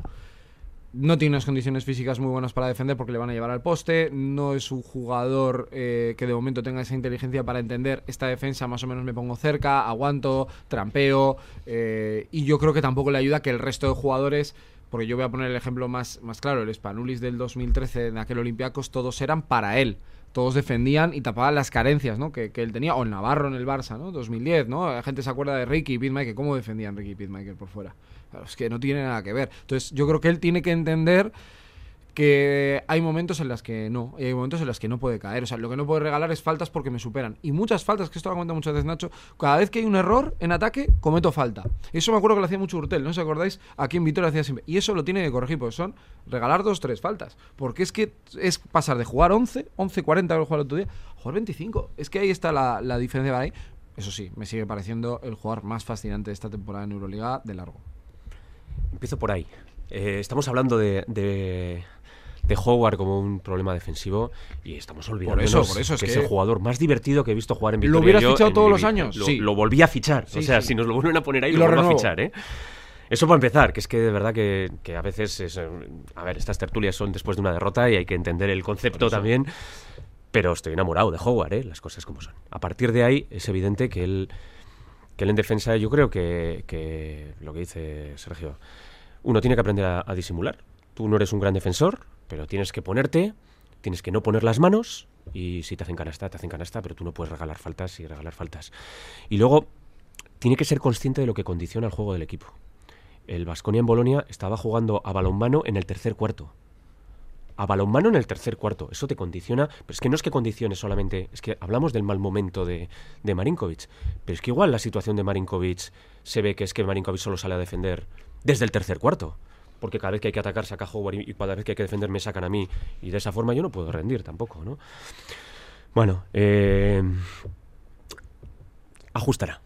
no tiene unas condiciones físicas muy buenas para defender porque le van a llevar al poste. No es un jugador eh, que de momento tenga esa inteligencia para entender esta defensa. Más o menos me pongo cerca, aguanto, trampeo. Eh, y yo creo que tampoco le ayuda que el resto de jugadores. Porque yo voy a poner el ejemplo más, más claro: el Spanulis del 2013 en aquel Olympiacos, todos eran para él todos defendían y tapaban las carencias ¿no? que, él tenía, o el Navarro en el Barça, ¿no? 2010, ¿no? La gente se acuerda de Ricky y Pitmaker, cómo defendían Ricky y por fuera. Es que no tiene nada que ver. Entonces, yo creo que él tiene que entender que hay momentos en las que no, y hay momentos en los que no puede caer. O sea, lo que no puede regalar es faltas porque me superan. Y muchas faltas, que esto lo cuenta muchas veces Nacho, cada vez que hay un error en ataque, cometo falta. Eso me acuerdo que lo hacía mucho Urtel, ¿no os acordáis? Aquí en Vitoria hacía siempre. Y eso lo tiene que corregir, porque son regalar dos, tres faltas. Porque es que es pasar de jugar 11, 11, 40 que jugar el otro día, a jugar 25. Es que ahí está la, la diferencia para ahí. Eso sí, me sigue pareciendo el jugador más fascinante de esta temporada en Euroliga de largo. Empiezo por ahí. Eh, estamos hablando de de Howard como un problema defensivo y estamos olvidando eso, por eso es que, es el jugador más divertido que he visto jugar en Victoria. ¿Lo hubieras fichado todos los años? Lo, sí. lo volví a fichar. o sea, si nos lo vuelven a poner ahí, lo, vuelvo a fichar, ¿eh? Eso para empezar, que es que de verdad que, que a veces es, eh, a ver, estas tertulias son después de una derrota y hay que entender el concepto también. Pero estoy enamorado de Howard, ¿eh? las cosas como son. A partir de ahí es evidente que él, que en defensa, yo creo que, que lo que dice Sergio, uno tiene que aprender a disimular. Tú no eres un gran defensor, pero tienes que ponerte, tienes que no poner las manos y si te hacen canasta, te hacen canasta, pero tú no puedes regalar faltas y regalar faltas. Y luego, tiene que ser consciente de lo que condiciona el juego del equipo. El Vasconia en Bolonia estaba jugando a balonmano en el tercer cuarto. A balonmano en el tercer cuarto. Eso te condiciona. Pero es que no es que condicione solamente. Es que hablamos del mal momento de, de Marinkovic. Pero es que igual la situación de Marinkovic se ve que es que Marinkovic solo sale a defender desde el tercer cuarto. Porque cada vez que hay que atacar saca Howard y cada vez que hay que defender me sacan a mí. Y de esa forma yo no puedo rendir tampoco, ¿no? Bueno, eh, ajustará.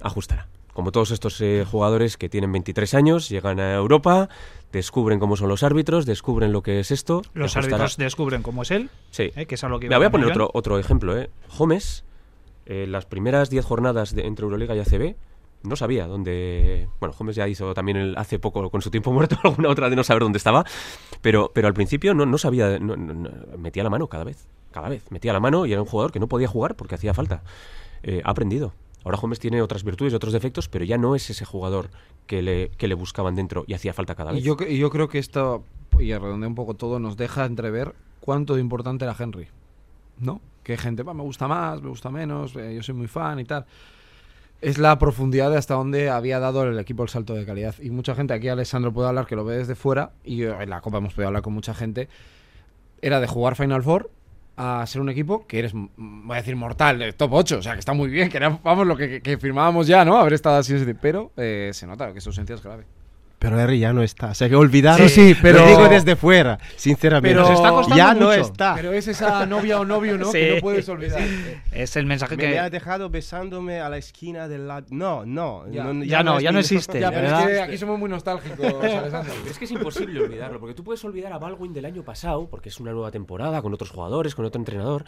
Ajustará como todos estos eh, jugadores que tienen 23 años, llegan a Europa, descubren cómo son los árbitros, descubren lo que es esto. Los árbitros descubren cómo es él. Sí. Eh, que es a lo que Me voy a poner otro, otro ejemplo. ¿eh? Homes, eh, las primeras 10 jornadas de, entre Euroliga y ACB, no sabía dónde. Bueno, Homes ya hizo también el, hace poco con su tiempo muerto alguna otra de no saber dónde estaba, pero, pero al principio no, no sabía, metía la mano cada vez, cada vez, metía la mano y era un jugador que no podía jugar porque hacía falta. ha aprendido. Ahora Gómez tiene otras virtudes y otros defectos, pero ya no es ese jugador que le, que le buscaban dentro y hacía falta cada vez. Y yo, y yo creo que esto, y redondea un poco todo, nos deja entrever cuánto de importante era Henry. ¿No? Que gente, me gusta más, me gusta menos, eh, yo soy muy fan y tal. Es la profundidad de hasta dónde había dado el equipo el salto de calidad. Y mucha gente, aquí Alessandro puede hablar que lo ve desde fuera, y en la Copa hemos podido hablar con mucha gente, era de jugar Final Four a ser un equipo que eres, voy a decir, mortal, top 8, o sea, que está muy bien, que era, vamos, lo que, firmábamos ya, ¿no? Haber estado así, pero eh, se nota que su ausencia es grave. Pero Harry ya no está. O sea, que olvidaron. Sí, sí, pero. Lo digo desde fuera, sinceramente. Pero está costando ya mucho. no está. Pero es esa novia o novio, ¿no? Sí. Que no puedes olvidar. Es el mensaje Me, que. me ha dejado besándome a la esquina del lado. No, no. Ya. no Ya no, es ya no existe. Ya, pero es que aquí somos muy nostálgicos, Alessandro. Es que es imposible olvidarlo, porque tú puedes olvidar a Baldwin del año pasado, porque es una nueva temporada, con otros jugadores, con otro entrenador.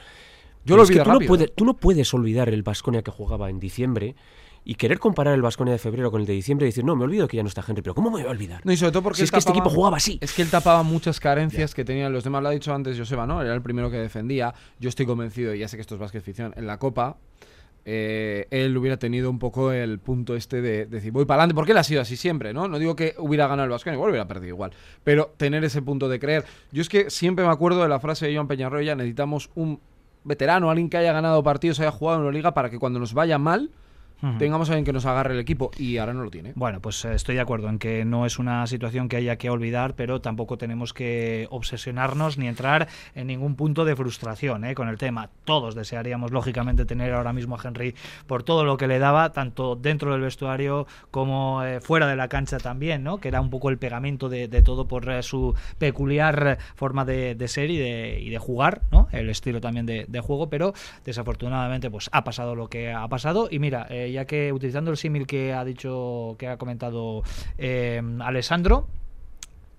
Yo Pero lo es que olvido tú no, puedes, tú no puedes olvidar el Vasconia que jugaba en diciembre y querer comparar el Vasconia de febrero con el de diciembre y decir, no, me olvido que ya no está Henry, pero ¿cómo me voy a olvidar? No, y sobre todo porque si es que este equipo jugaba así. Es que él tapaba muchas carencias que tenían los demás. Lo ha dicho antes Joseba, ¿no? Era el primero que defendía. Yo estoy convencido, y ya sé que esto es básquet ficción, en la Copa. eh, él hubiera tenido un poco el punto este de, decir, voy para adelante, porque él ha sido así siempre, ¿no? No digo que hubiera ganado el Vasconia, igual hubiera perdido igual, pero tener ese punto de creer. Yo es que siempre me acuerdo de la frase de Joan Peñarroya, necesitamos un veterano, alguien que haya ganado partidos, haya jugado en la liga, para que cuando nos vaya mal, Tengamos a alguien que nos agarre el equipo, y ahora no lo tiene. Bueno, pues eh, estoy de acuerdo en que no es una situación que haya que olvidar, pero tampoco tenemos que obsesionarnos ni entrar en ningún punto de frustración eh, con el tema. Todos desearíamos, lógicamente, tener ahora mismo a Henry por todo lo que le daba, tanto dentro del vestuario como eh, fuera de la cancha también, ¿no? que era un poco el pegamento de, de todo por eh, su peculiar forma de, de ser y de, y de jugar, ¿no? el estilo también de, de juego, pero desafortunadamente pues ha pasado lo que ha pasado y mira, eh, ya que utilizando el símil que ha dicho, que ha comentado eh, Alessandro,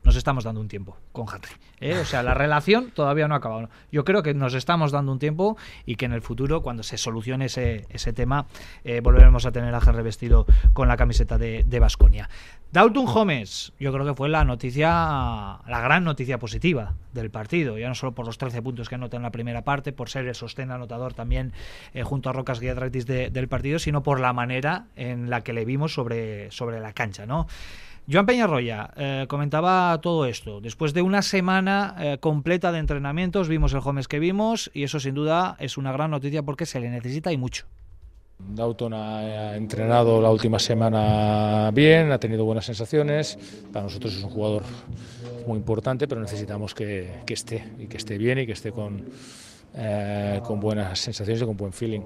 nos estamos dando un tiempo con Henry. ¿eh? O sea, la relación todavía no ha acabado. Yo creo que nos estamos dando un tiempo y que en el futuro, cuando se solucione ese, ese tema, eh, volveremos a tener a Henry vestido con la camiseta de Vasconia. Dalton Gómez, yo creo que fue la noticia, la gran noticia positiva del partido, ya no solo por los 13 puntos que anota en la primera parte, por ser el sostén anotador también eh, junto a Rocas Guiadraitis de, del partido, sino por la manera en la que le vimos sobre, sobre la cancha, ¿no? Joan Peñarroya eh, comentaba todo esto. Después de una semana eh, completa de entrenamientos, vimos el Gómez que vimos y eso sin duda es una gran noticia porque se le necesita y mucho. Dalton ha entrenado la última semana bien, ha tenido buenas sensaciones. Para nosotros es un jugador muy importante, pero necesitamos que, que esté y que esté bien y que esté con, eh, con buenas sensaciones y con buen feeling.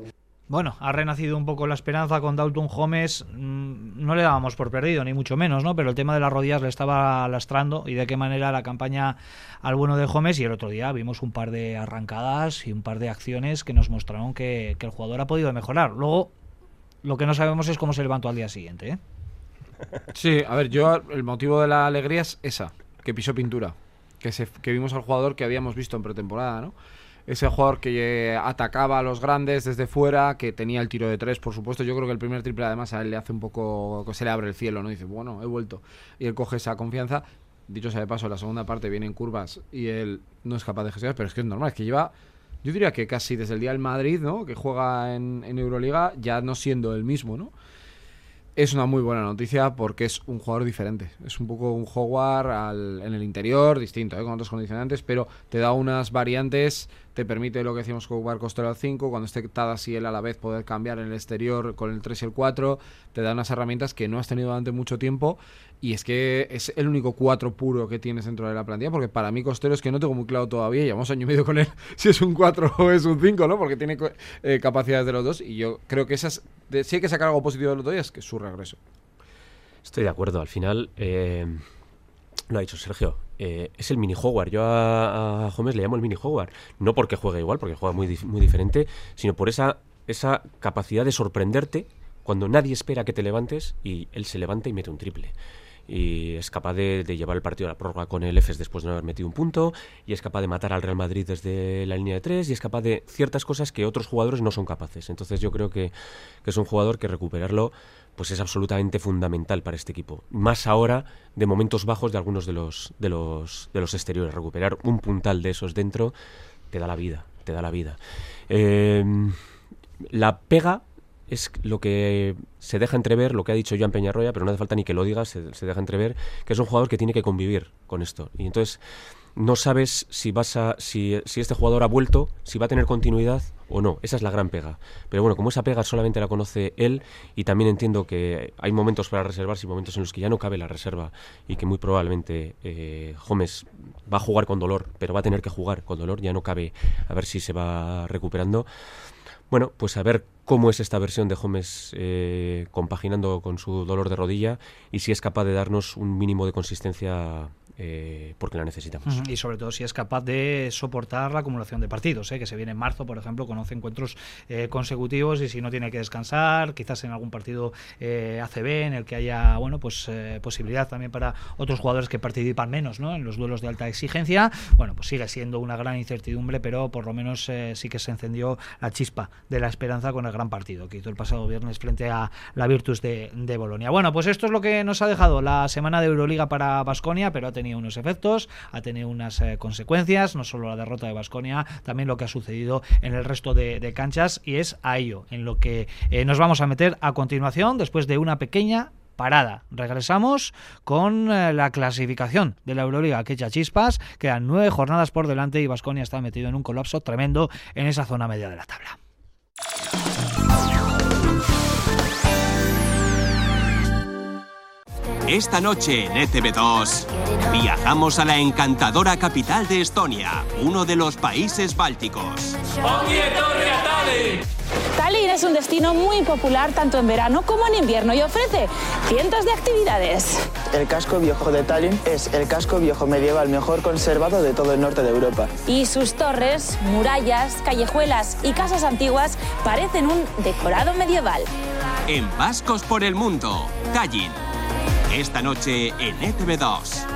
Bueno, ha renacido un poco la esperanza con Dalton Gómez. Mm, No le dábamos por perdido, ni mucho menos, ¿no? Pero el tema de las rodillas le estaba lastrando y de qué manera la campaña al bueno de Gómez. Y el otro día vimos un par de arrancadas y un par de acciones que nos mostraron que, el jugador ha podido mejorar. Luego, lo que no sabemos es cómo se levantó al día siguiente, ¿eh? Sí, a ver, yo el motivo de la alegría es esa, que pisó pintura, que, se, que vimos al jugador que habíamos visto en pretemporada, ¿no? Ese jugador que eh, atacaba a los grandes desde fuera, que tenía el tiro de tres, por supuesto. Yo creo que el primer triple además a él le hace un poco, se le abre el cielo, ¿no? Dice, bueno, he vuelto. Y él coge esa confianza. Dicho sea de paso, la segunda parte viene en curvas y él no es capaz de gestionar, pero es que es normal, es que lleva, yo diría que casi desde el día del Madrid, ¿no? Que juega en, en Euroliga, ya no siendo el mismo, ¿no? Es una muy buena noticia porque es un jugador diferente. Es un poco un Howard en el interior, distinto, ¿eh? con otros condicionantes, pero te da unas variantes te permite lo que decíamos jugar Costello al 5, cuando esté Tadas y él a la vez poder cambiar en el exterior con el 3 y el 4, te da unas herramientas que no has tenido durante mucho tiempo y es que es el único 4 puro que tienes dentro de la plantilla, porque para mí Costello es que no tengo muy claro todavía, llevamos año y medio con él, si es un 4 o es un 5, ¿no? Porque tiene eh, capacidades de los dos y yo creo que esas, si hay que sacar algo positivo de los dos es que su regreso. Estoy de acuerdo, al final... Eh, lo ha dicho Sergio, eh, es el mini Howard. Yo a, a, le llamo el mini Howard. No porque juegue igual, porque juega muy, muy diferente, sino por esa, esa capacidad de sorprenderte cuando nadie espera que te levantes y él se levanta y mete un triple. Y es capaz de, llevar el partido a la prórroga con el EFES después de no haber metido un punto, y es capaz de matar al Real Madrid desde la línea de tres, y es capaz de ciertas cosas que otros jugadores no son capaces. Entonces yo creo que, que es un jugador que recuperarlo pues es absolutamente fundamental para este equipo. Más ahora de momentos bajos de algunos de los, de los, de los exteriores. Recuperar un puntal de esos dentro te da la vida, te da la vida. Em, la pega es lo que se deja entrever, lo que ha dicho Joan Peñarroya, pero no hace falta ni que lo digas, se, deja entrever, que es un jugador que tiene que convivir con esto. Y entonces no sabes si vas a si, si, este jugador ha vuelto, si va a tener continuidad o no. Esa es la gran pega. Pero bueno, como esa pega solamente la conoce él y también entiendo que hay momentos para reservarse y momentos en los que ya no cabe la reserva y que muy probablemente eh, va a jugar con dolor, pero va a tener que jugar con dolor, ya no cabe a ver si se va recuperando. Bueno, pues a ver cómo es esta versión de Gómez eh, compaginando con su dolor de rodilla y si es capaz de darnos un mínimo de consistencia eh, porque la necesitamos. Y sobre todo si es capaz de soportar la acumulación de partidos, ¿eh? que se viene en marzo, por ejemplo, con 11 encuentros eh, consecutivos y si no tiene que descansar, quizás en algún partido ACB en el que haya bueno pues posibilidad también para otros jugadores que participan menos ¿no? en los duelos de alta exigencia, bueno, pues sigue siendo una gran incertidumbre, pero por lo menos sí que se encendió la chispa de la esperanza con el gran partido que hizo el pasado viernes frente a la Virtus de, de Bolonia. Bueno, pues esto es lo que nos ha dejado la semana de Euroliga para Basconia, pero ha tenido unos efectos, ha tenido unas eh, consecuencias, no solo la derrota de Basconia, también lo que ha sucedido en el resto de, canchas y es a ello en lo que eh, nos vamos a meter a continuación después de una pequeña parada. Regresamos con eh, la clasificación de la Euroliga que echa chispas. Quedan nueve jornadas por delante y Basconia está metido en un colapso tremendo en esa zona media de la tabla. Esta noche en ETV2 viajamos a la encantadora capital de Estonia, uno de los países bálticos. Tallinn es un destino muy popular tanto en verano como en invierno y ofrece cientos de actividades. El casco viejo de Tallinn es el casco viejo medieval mejor conservado de todo el norte de Europa. Y sus torres, murallas, callejuelas y casas antiguas parecen un decorado medieval. En Vascos por el Mundo, Tallinn esta noche en ETV2.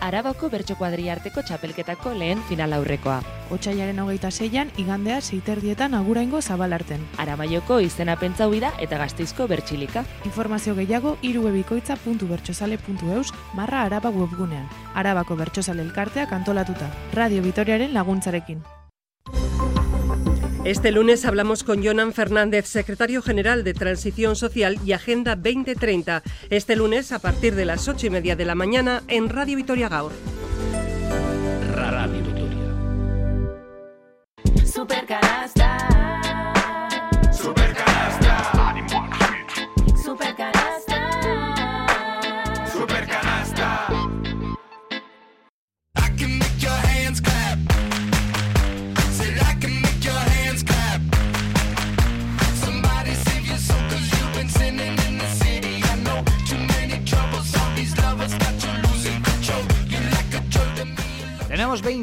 Arabako bertso kuadriarteko txapelketako lehen final aurrekoa. Otsaiaren hogeita zeian, igandea zeiterdietan aguraingo zabalarten. Aramaioko izena pentsa da eta gazteizko bertxilika. Informazio gehiago irubebikoitza.bertsozale.eus marra araba webgunean. Arabako bertsozale elkarteak antolatuta. Radio Vitoriaren laguntzarekin. Este lunes hablamos con Jonan Fernández, secretario general de Transición Social y Agenda 2030. Este lunes a partir de las ocho y media de la mañana en Radio Vitoria Gaur.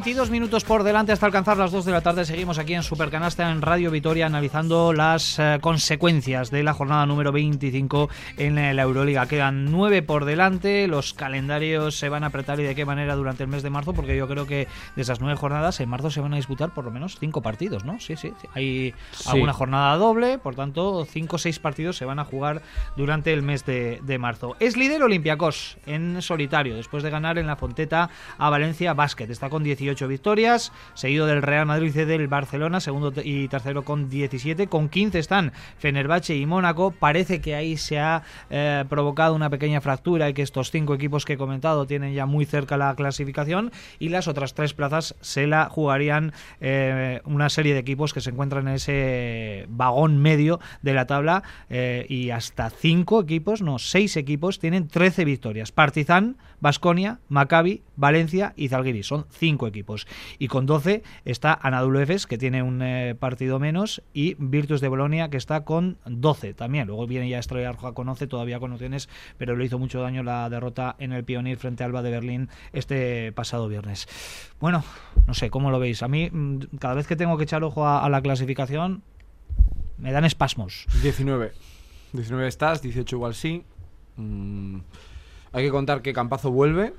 22 minutos por delante hasta alcanzar las 2 de la tarde. Seguimos aquí en Supercanasta en Radio Vitoria analizando las eh, consecuencias de la jornada número 25 en la Euroliga. Quedan 9 por delante. Los calendarios se van a apretar y de qué manera durante el mes de marzo, porque yo creo que de esas 9 jornadas en marzo se van a disputar por lo menos 5 partidos, ¿no? Sí, sí. Hay alguna jornada doble, por tanto, 5 o 6 partidos se van a jugar durante el mes de, de marzo. Es líder Olympiacos en solitario, después de ganar en la Fonteta a Valencia Basket. Está está con 18 victorias, seguido del Real Madrid y del Barcelona, segundo y tercero con 17. Con 15 están Fenerbahce y Mónaco. Parece que ahí se ha eh, provocado una pequeña fractura y que estos cinco equipos que he comentado tienen ya muy cerca la clasificación y las otras tres plazas se la jugarían eh, una serie de equipos que se encuentran en ese vagón medio de la tabla eh, y hasta cinco equipos, no, seis equipos tienen 13 victorias. Partizan, Basconia, Maccabi, Valencia y Zalgiris. Son cinco equipos. Y con 12 está Anadolu Efes, que tiene un eh, partido menos, y Virtus de Bolonia, que está con 12 también. Luego viene ya Estrella Roja con 11, todavía con opciones, pero le hizo mucho daño la derrota en el Pionir frente a Alba de Berlín este pasado viernes. Bueno, no sé, ¿cómo lo veis? A mí, mm, cada vez que tengo que echar ojo a, la clasificación, me dan espasmos. 19. 19 estás, 18 igual sí. Mm, hay que contar que Campazo vuelve.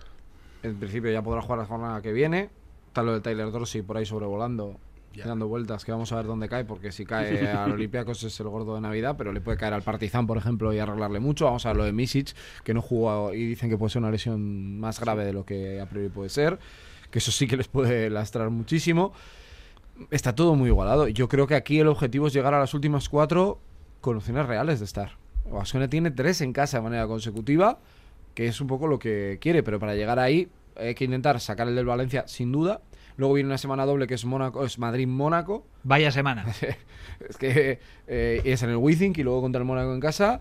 En principio ya podrá jugar la jornada que viene. Está lo de Tyler Dorsey por ahí sobrevolando, dando vueltas, que vamos a ver dónde cae, porque si cae al Olympiacos es el gordo de Navidad, pero le puede caer al Partizan, por ejemplo, y arreglarle mucho. Vamos a ver lo de Misic, que no jugó y dicen que puede ser una lesión más grave de lo que a priori puede ser, que eso sí que les puede lastrar muchísimo. Está todo muy igualado. Yo creo que aquí el objetivo es llegar a las últimas cuatro con opciones reales de estar. Vasconia tiene tres en casa de manera consecutiva que es un poco lo que quiere, pero para llegar ahí hay que intentar sacar el del Valencia sin duda. Luego viene una semana doble que es Mónaco, es Madrid-Mónaco. Vaya semana. es que eh, es en el Withink y luego contra el Mónaco en casa.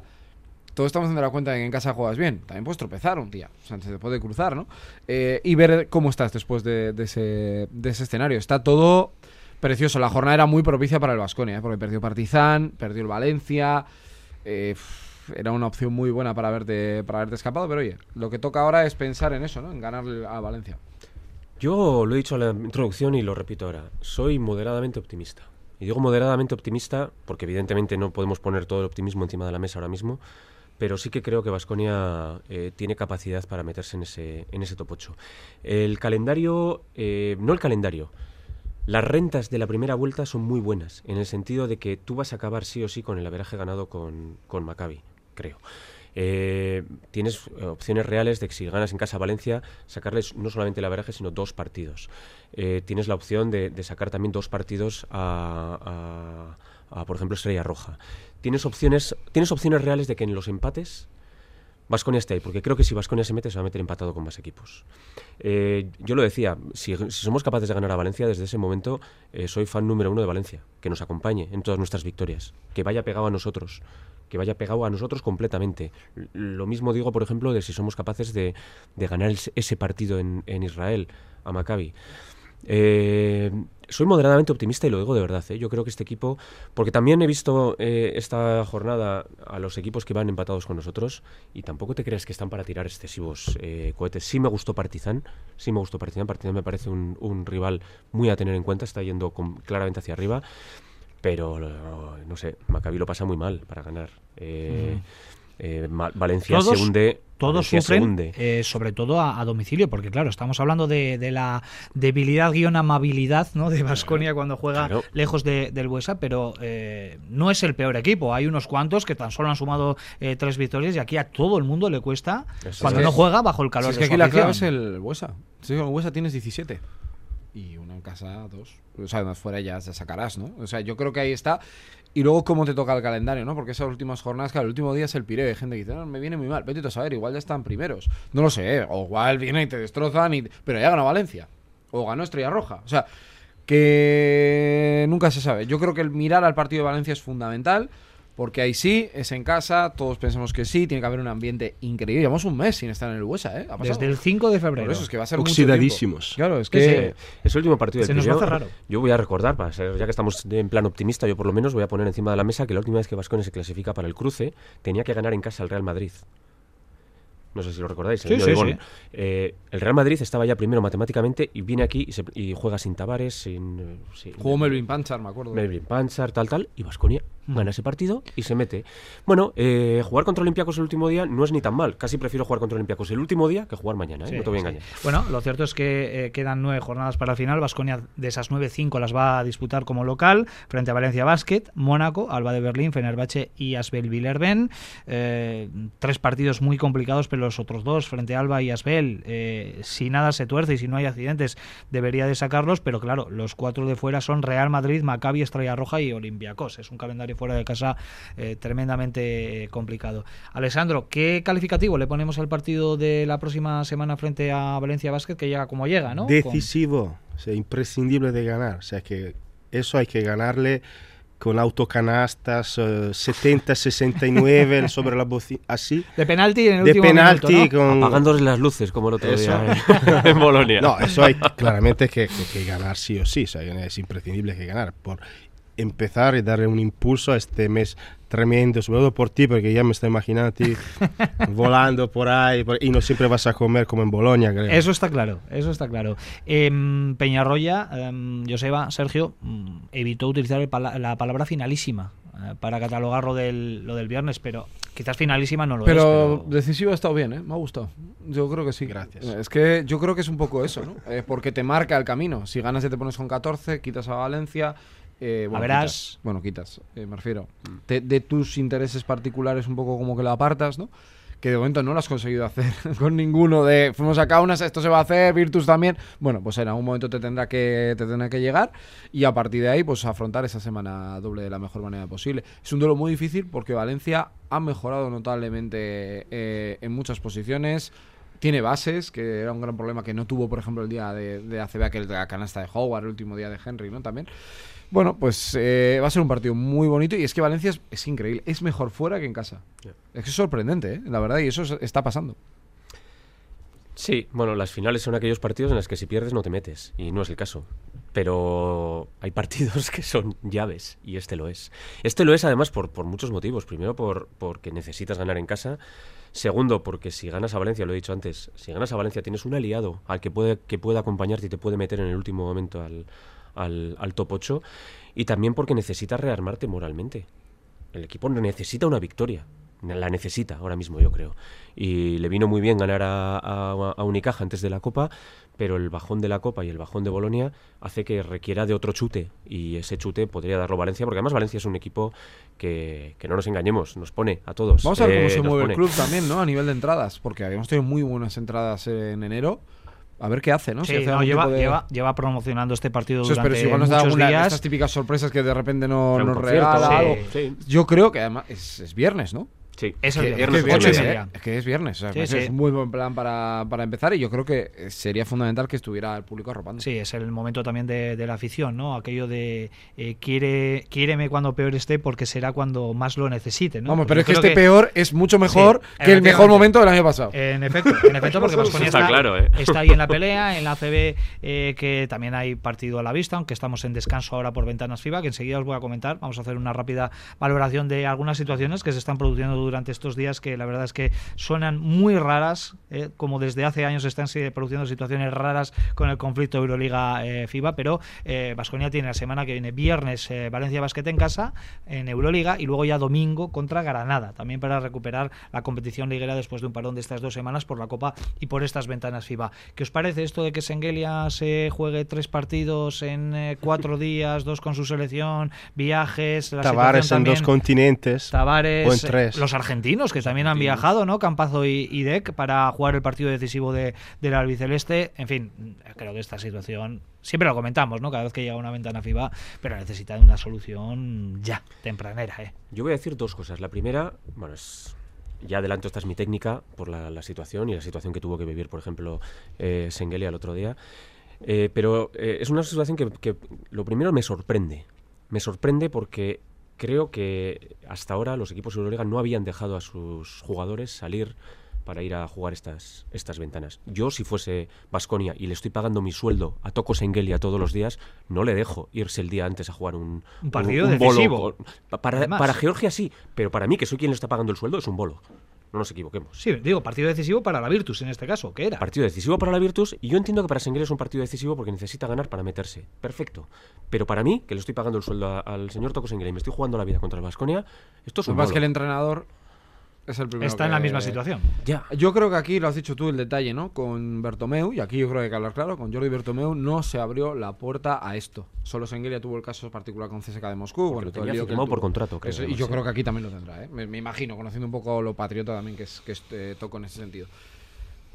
Todos estamos dando la cuenta de que en casa juegas bien. También puedes tropezar un día. O sea, antes de puede cruzar, ¿no? Eh, y ver cómo estás después de, ese, de ese escenario. Está todo precioso. La jornada era muy propicia para el Vasconia, ¿eh? porque perdió Partizan, perdió el Valencia. Eh, era una opción muy buena para haberte, para haberte escapado, pero oye, lo que toca ahora es pensar en eso, ¿no? En ganar a Valencia. Yo lo he dicho en la introducción y lo repito ahora. Soy moderadamente optimista. Y digo moderadamente optimista porque evidentemente no podemos poner todo el optimismo encima de la mesa ahora mismo, pero sí que creo que Vasconia eh, tiene capacidad para meterse en ese, en ese top 8. El calendario, eh, no el calendario, las rentas de la primera vuelta son muy buenas, en el sentido de que tú vas a acabar sí o sí con el averaje ganado con, con Maccabi creo. Eh, tienes eh, opciones reales de que si ganas en casa Valencia, sacarles no solamente el averaje, sino dos partidos. Eh, tienes la opción de, sacar también dos partidos a, por ejemplo, Estrella Roja. Tienes opciones, tienes opciones reales de que en los empates Vasconia esté ahí, porque creo que si Vasconia se mete, se va a meter empatado con más equipos. yo lo decía, si, somos capaces de ganar a Valencia, desde ese momento soy fan número uno de Valencia, que nos acompañe en todas nuestras victorias, que vaya pegado a nosotros, que vaya pegado a nosotros completamente. Lo mismo digo, por ejemplo, de si somos capaces de, ganar ese partido en, Israel a Maccabi. Eh, soy moderadamente optimista y lo digo de verdad. ¿eh? Yo creo que este equipo, porque también he visto eh, esta jornada a los equipos que van empatados con nosotros y tampoco te creas que están para tirar excesivos cohetes. Sí me gustó Partizan, sí me gustó Partizan. Partizan me parece un, rival muy a tener en cuenta, está yendo claramente hacia arriba pero no sé, Maccabi lo pasa muy mal para ganar. Eh, eh, Valencia se hunde. Todos sufren, eh, sobre todo a, domicilio, porque claro, estamos hablando de, la debilidad guion amabilidad ¿no? de Vasconia cuando juega lejos del Buesa, pero no es el peor equipo. Hay unos cuantos que tan solo han sumado tres victorias y aquí a todo el mundo le cuesta cuando no juega bajo el calor. es que aquí la clave es el Buesa. Si el Buesa tienes 17 y una en casa, dos. O sea, más fuera ya se sacarás, ¿no? O sea, yo creo que ahí está. Y luego cómo te toca el calendario, ¿no? Porque esas últimas jornadas, claro, el último día es el pireo. Hay gente que dice, no, me viene muy mal. Vete a saber, igual ya están primeros. No lo sé, ¿eh? o igual viene y te destrozan, y... pero ya ganó Valencia. O ganó Estrella Roja. O sea, que nunca se sabe. Yo creo que el mirar al partido de Valencia es fundamental. Porque ahí sí, es en casa, todos pensamos que sí, tiene que haber un ambiente increíble. Llevamos un mes sin estar en el Huesa, ¿eh? Desde el 5 de febrero. eso es que va a ser Oxidadísimos. Claro, es que es el último partido del Se nos raro. Yo voy a recordar, para ser, ya que estamos en plan optimista, yo por lo menos voy a poner encima de la mesa que la última vez que Vascones se clasifica para el cruce tenía que ganar en casa al Real Madrid no sé si lo recordáis, eh, el Real Madrid estaba ya primero matemáticamente y viene aquí y, juega sin Tavares, sin... Eh, Jugó Melvin Panchar, me acuerdo. Melvin Panchar, tal, tal, y Vasconia gana ese partido y se mete. Bueno, eh, jugar contra Olympiacos el último día no es ni tan mal. Casi prefiero jugar contra Olympiacos el último día que jugar mañana, no te voy a engañar. Bueno, lo cierto es que quedan nueve jornadas para la final. Vasconia de esas nueve, cinco las va a disputar como local frente a Valencia Basket, Mónaco, Alba de Berlín, Fenerbahce y Asbel Villerben. tres partidos muy complicados, pero los otros dos, frente a Alba y Asbel, eh, si nada se tuerce y si no hay accidentes, debería de sacarlos, pero claro, los cuatro de fuera son Real Madrid, Maccabi, Estrella Roja y Olympiacos. Es un calendario fuera de casa eh, tremendamente complicado. Alessandro, ¿qué calificativo le ponemos al partido de la próxima semana frente a Valencia Basket que llega como llega, ¿no? Decisivo, sea, imprescindible de ganar. O sea que eso hay que ganarle con autocanastas 70-69 sobre la bocina, así. De penalti en el de último penalti minuto, ¿no? con... Apagándoles las luces, como el otro Eso. día en, en Bolonia. No, eso hay claramente que, que- que ganar sí o sí, o sea, es imprescindible que ganar por empezar y darle un impulso a este mes tremendo, sobre todo por ti, porque ya me estoy imaginando a ti volando por ahí por- y no siempre vas a comer como en Bolonia, creo. Eso está claro, eso está claro. Em, Peñarroya, em, Joseba, Sergio, mm, evitó utilizar el pala- la palabra finalísima eh, para catalogar lo del, lo del viernes, pero quizás finalísima no lo pero, es. Pero decisivo ha estado bien, ¿eh? Me ha gustado. Yo creo que sí. Gracias. Es que yo creo que es un poco eso, ¿no? Eh, porque te marca el camino. Si ganas ya te pones con 14, quitas a Valencia. Eh, bueno, verás. quitas. Bueno, quitas, eh, me refiero. Te- de tus intereses particulares un poco como que lo apartas, ¿no? Que de momento no lo has conseguido hacer con ninguno de fuimos a Kaunas, esto se va a hacer, Virtus también. Bueno, pues en algún momento te tendrá que te tendrá que llegar y a partir de ahí pues afrontar esa semana doble de la mejor manera posible. Es un duelo muy difícil porque Valencia ha mejorado notablemente eh, en muchas posiciones. Tiene bases, que era un gran problema que no tuvo, por ejemplo, el día de, de ACB, aquel de la canasta de Howard, el último día de Henry, ¿no? También. Bueno, pues eh, va a ser un partido muy bonito y es que Valencia es, es increíble. Es mejor fuera que en casa. Es que es sorprendente, ¿eh? la verdad, y eso es- está pasando. Sí, bueno, las finales son aquellos partidos en los que si pierdes no te metes, y no es el caso. Pero hay partidos que son llaves, y este lo es. Este lo es además por, por muchos motivos. Primero, por, porque necesitas ganar en casa. Segundo, porque si ganas a Valencia, lo he dicho antes, si ganas a Valencia tienes un aliado al que puede, que puede acompañarte y te puede meter en el último momento al, al, al top 8. Y también porque necesitas rearmarte moralmente. El equipo necesita una victoria. La necesita ahora mismo, yo creo. Y le vino muy bien ganar a, a- a Unicaja antes de la Copa, pero el bajón de la Copa y el bajón de Bolonia hace que requiera de otro chute. Y ese chute podría darlo Valencia, porque además Valencia es un equipo que, que no nos engañemos, nos pone a todos. Vamos a ver cómo eh, se mueve pone. el club también, ¿no? A nivel de entradas, porque habíamos tenido muy buenas entradas en enero. A ver qué hace, ¿no? Si Sí, hace no, algún lleva, tipo de- lleva, lleva promocionando este partido durante pero si igual nos da muchos alguna de días. estas típicas sorpresas que de repente no, nos concierto, regala sí, algo. sí. Yo creo que además es, es viernes, ¿no? Sí, Es que, el es viernes, que es viernes. ¿eh? Es que es viernes. o sea, Sí, me parece sí. Es un muy buen plan para, para empezar y yo creo que sería fundamental que estuviera el público arropando. Sí, es el momento también de, de la afición, ¿no? Aquello de eh, quiere, quiéreme cuando peor esté porque será cuando más lo necesite, ¿no? Vamos, Pues pero es que este peor es mucho mejor Sí, que el mejor momento del año pasado. En efecto, en efecto, porque Baskonia Está está, claro, ¿eh? está ahí en la pelea, en la ACB, eh, que también hay partido a la vista, aunque estamos en descanso ahora por ventanas FIBA, que enseguida os voy a comentar. Vamos a hacer una rápida valoración de algunas situaciones que se están produciendo durante estos días, que la verdad es que suenan muy raras, eh, como desde hace años están eh, produciendo situaciones raras con el conflicto Euroliga-FIBA, pero Vasconia tiene la semana que viene viernes eh, Valencia Basket en casa, en Euroliga, y luego ya domingo contra Granada, también para recuperar la competición liguera después de un parón de estas dos semanas por la Copa y por estas ventanas FIBA. ¿Qué os parece esto de que Sengelia se juegue tres partidos en eh, cuatro días, dos con su selección, viajes, la Tavares en dos también- continentes Tavares, o en tres. los argentinos que también han viajado, ¿no? Campazo y, y Dec para jugar el partido decisivo de, del albiceleste. En fin, creo que esta situación siempre lo comentamos, ¿no? Cada vez que llega una ventana FIBA, pero necesita de una solución ya, tempranera, ¿eh? Yo voy a decir dos cosas. La primera, bueno, es. Ya adelanto, esta es mi técnica por la, la situación y la situación que tuvo que vivir, por ejemplo, eh, Sengelia el otro día. Eh, pero eh, es una situación que, que lo primero me sorprende. Me sorprende porque creo que hasta ahora los equipos de Euroliga no habían dejado a sus jugadores salir para ir a jugar estas, estas ventanas. Yo, si fuese Basconia y le estoy pagando mi sueldo a Toko Sengelia todos los días, no le dejo irse el día antes a jugar un, Un partido bolo decisivo. con- pa- para, para Georgia sí, pero para mí, que soy quien le está pagando el sueldo, es un bolo. No nos equivoquemos. Sí, digo, partido decisivo para la Virtus en este caso, ¿qué era? Partido decisivo para la Virtus y yo entiendo que para Sengelia es un partido decisivo porque necesita ganar para meterse. Perfecto. Pero para mí, que le estoy pagando el sueldo a- al señor Toko Sengelia y me estoy jugando la vida contra el Vasconia, esto es un es que el entrenador es el primero está en la misma situación. Ya. Yo creo que aquí lo has dicho tú el detalle, ¿no? Con Bertomeu, y aquí yo creo que hay que hablar claro, con Jordi Bertomeu no se abrió la puerta a esto. Solo Sengelia tuvo el caso particular con CSK de Moscú. bueno, lo todo el lío que por contrato, creo, Eso, y yo creo que aquí también lo tendrá, ¿eh? Me, me imagino, conociendo un poco lo patriota también que es que este, toco en ese sentido.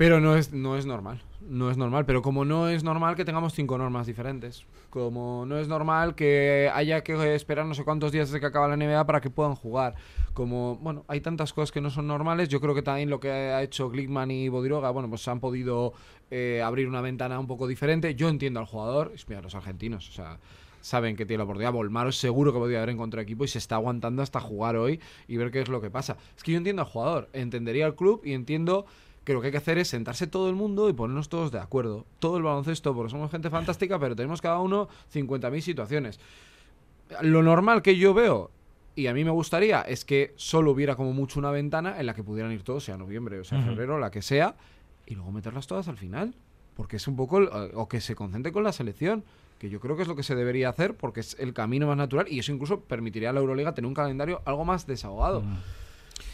Pero no es, no es normal. No es normal. Pero como no es normal que tengamos cinco normas diferentes. Como no es normal que haya que esperar no sé cuántos días desde que acaba la NBA para que puedan jugar. Como, bueno, hay tantas cosas que no son normales. Yo creo que también lo que ha hecho Glickman y Bodiroga, bueno, pues han podido eh, abrir una ventana un poco diferente. Yo entiendo al jugador. Mira, los argentinos, o sea saben que tiene la oportunidad. Volmaro seguro que podía haber encontrado equipo y se está aguantando hasta jugar hoy y ver qué es lo que pasa. Es que yo entiendo al jugador, entendería al club y entiendo que lo que hay que hacer es sentarse todo el mundo y ponernos todos de acuerdo. Todo el baloncesto, porque somos gente fantástica, pero tenemos cada uno 50.000 situaciones. Lo normal que yo veo, y a mí me gustaría, es que solo hubiera como mucho una ventana en la que pudieran ir todos, sea noviembre o sea febrero, la que sea, y luego meterlas todas al final. Porque es un poco, el- o que se concentre con la selección, que yo creo que es lo que se debería hacer, porque es el camino más natural, y eso incluso permitiría a la Euroliga tener un calendario algo más desahogado.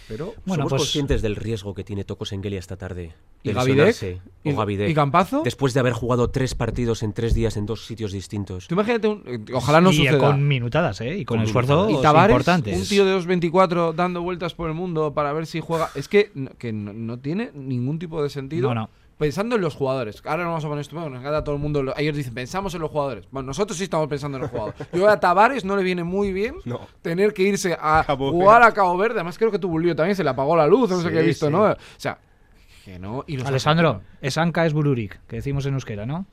Pero Bueno, Somos pues- conscientes del riesgo que tiene Tocos Engelia esta tarde. ¿Y de Gavidec? lesionarse, ¿Y- o Gavidec, y Campazo? Después de haber jugado tres partidos en tres días en dos sitios distintos. Tú imagínate, un- eh, ojalá no y suceda. con minutadas, ¿eh? Y con, Con esfuerzos Y Tavares, importantes. un tío de 2.24 dando vueltas por el mundo para ver si juega. Es que, no, que no, no tiene ningún tipo de sentido. No, no. Pensando en los jugadores. Ahora no vamos a poner esto. bueno, Nos encanta a todo el mundo. lo- Ellos dicen, pensamos en los jugadores. Bueno, nosotros sí estamos pensando en los jugadores. Yo a Tavares no le viene muy bien No. tener que irse a Cabo jugar Verde. a Cabo Verde. Además, creo que tuvo un lío también. Se le apagó la luz. No sé qué he visto, sí. ¿no? O sea, que no. Y los Alessandro, Esanka es Bururik, que decimos en euskera, ¿no?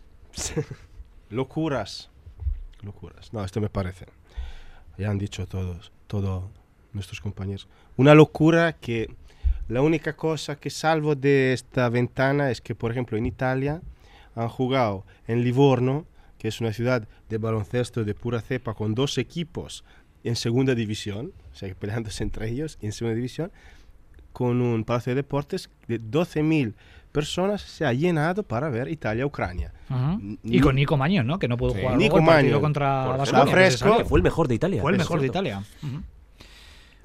Locuras. Locuras. No, esto me parece. Ya han dicho todos, todos nuestros compañeros. Una locura que la única cosa que salvo de esta ventana es que, por ejemplo, en Italia han jugado en Livorno, que es una ciudad de baloncesto de pura cepa, con dos equipos en segunda división, o sea, peleándose entre ellos en segunda división, con un palacio de deportes de 12.000 personas se ha llenado para ver Italia-Ucrania. Y con Nico Mañón, ¿no? Que no pudo Sí, jugar Nico luego el contra fresco. precisamente. Que fue el mejor de Italia. Fue el mejor de. Italia.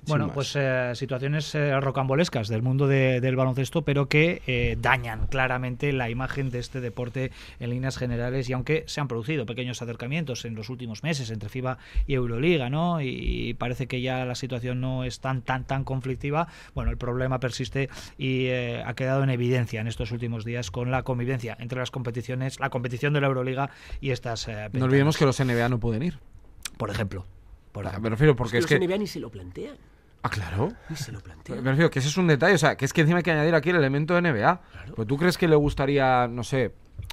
Bueno, pues eh, situaciones eh, rocambolescas del mundo de- del baloncesto, pero que eh, dañan claramente la imagen de este deporte en líneas generales. Y aunque se han producido pequeños acercamientos en los últimos meses entre FIBA y Euroliga, ¿no? Y parece que ya la situación no es tan tan tan conflictiva. Bueno, el problema persiste y eh, ha quedado en evidencia en estos últimos días con la convivencia entre las competiciones, la competición de la Euroliga y estas. eh, No olvidemos que los NBA no pueden ir. por ejemplo, por Ah. Me refiero porque Es es que que. los NBA ni se lo plantean. Ah, claro. Ni se lo plantean. Me refiero que ese es un detalle, o sea, que es que encima hay que añadir aquí el elemento de NBA. Pues tú crees que le gustaría, no sé,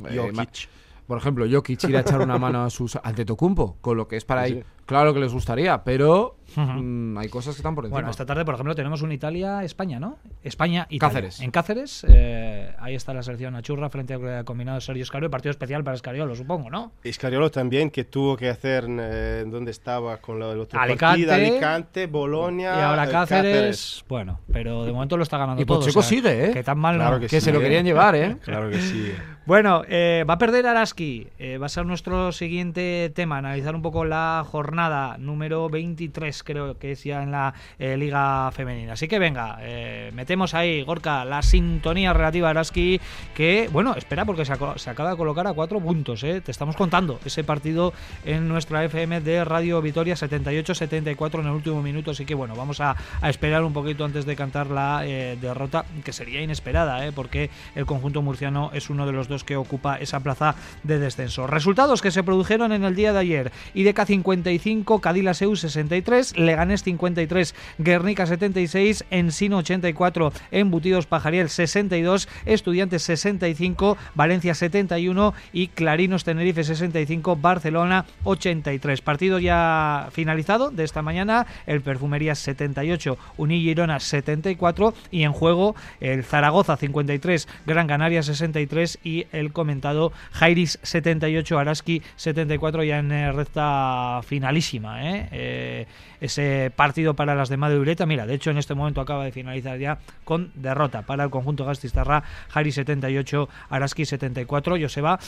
eh, Jokic. por ejemplo, Jokic ir a echar una mano a sus Antetokounmpo, con lo que es para Sí. ahí. Claro que les gustaría, pero mm, hay cosas que están por encima. Bueno, esta tarde, por ejemplo, tenemos un Italia-España, ¿no? España-Italia. Cáceres. En Cáceres, eh, ahí está la selección achurra frente al combinado Sergio Escariolo. Partido especial para Escariolo, supongo, ¿no? Escariolo también, que tuvo que hacer eh, donde estaba con la, el otro Alicante. partido, Alicante, Bolonia. y ahora eh, Cáceres, bueno, pero de momento lo está ganando Y todo. Pacheco o sea, sigue, ¿eh? Que tan mal Claro no. que que sí, se lo eh. querían llevar, ¿eh? Claro que sí. Bueno, eh, va a perder Araski. Eh, va a ser nuestro siguiente tema, analizar un poco la jornada número 23, creo que es ya en la eh, Liga Femenina. Así que venga, eh, metemos ahí, Gorka, la sintonía relativa a Araski, que, bueno, espera, porque se, acaba de colocar a cuatro puntos. eh. Te estamos contando ese partido en nuestra FM de Radio Vitoria 78-74 en el último minuto. Así que, bueno, vamos a, a esperar un poquito antes de cantar la eh, derrota, que sería inesperada, porque el conjunto murciano es uno de los dos que ocupa esa plaza de descenso. Resultados que se produjeron en el día de ayer. IDK 55, Cadillaceu 63, Leganés 53, Guernica 76, Ensino 84, Embutidos Pajariel 62, Estudiantes 65, Valencia 71 y Clarinos Tenerife 65, Barcelona 83. Partido ya finalizado de esta mañana, el Perfumerías 78, Unil Girona 74 y en juego el Zaragoza 53, Gran Canaria 63 y el comentado Jairis 78, Araski 74 ya en eh, recta final. Malísima. ¿eh? Ese partido para las de Madrid mira, de hecho en este momento acaba de finalizar ya con derrota para el conjunto Gastistarra, Jari 78, Araski 74. Joseba,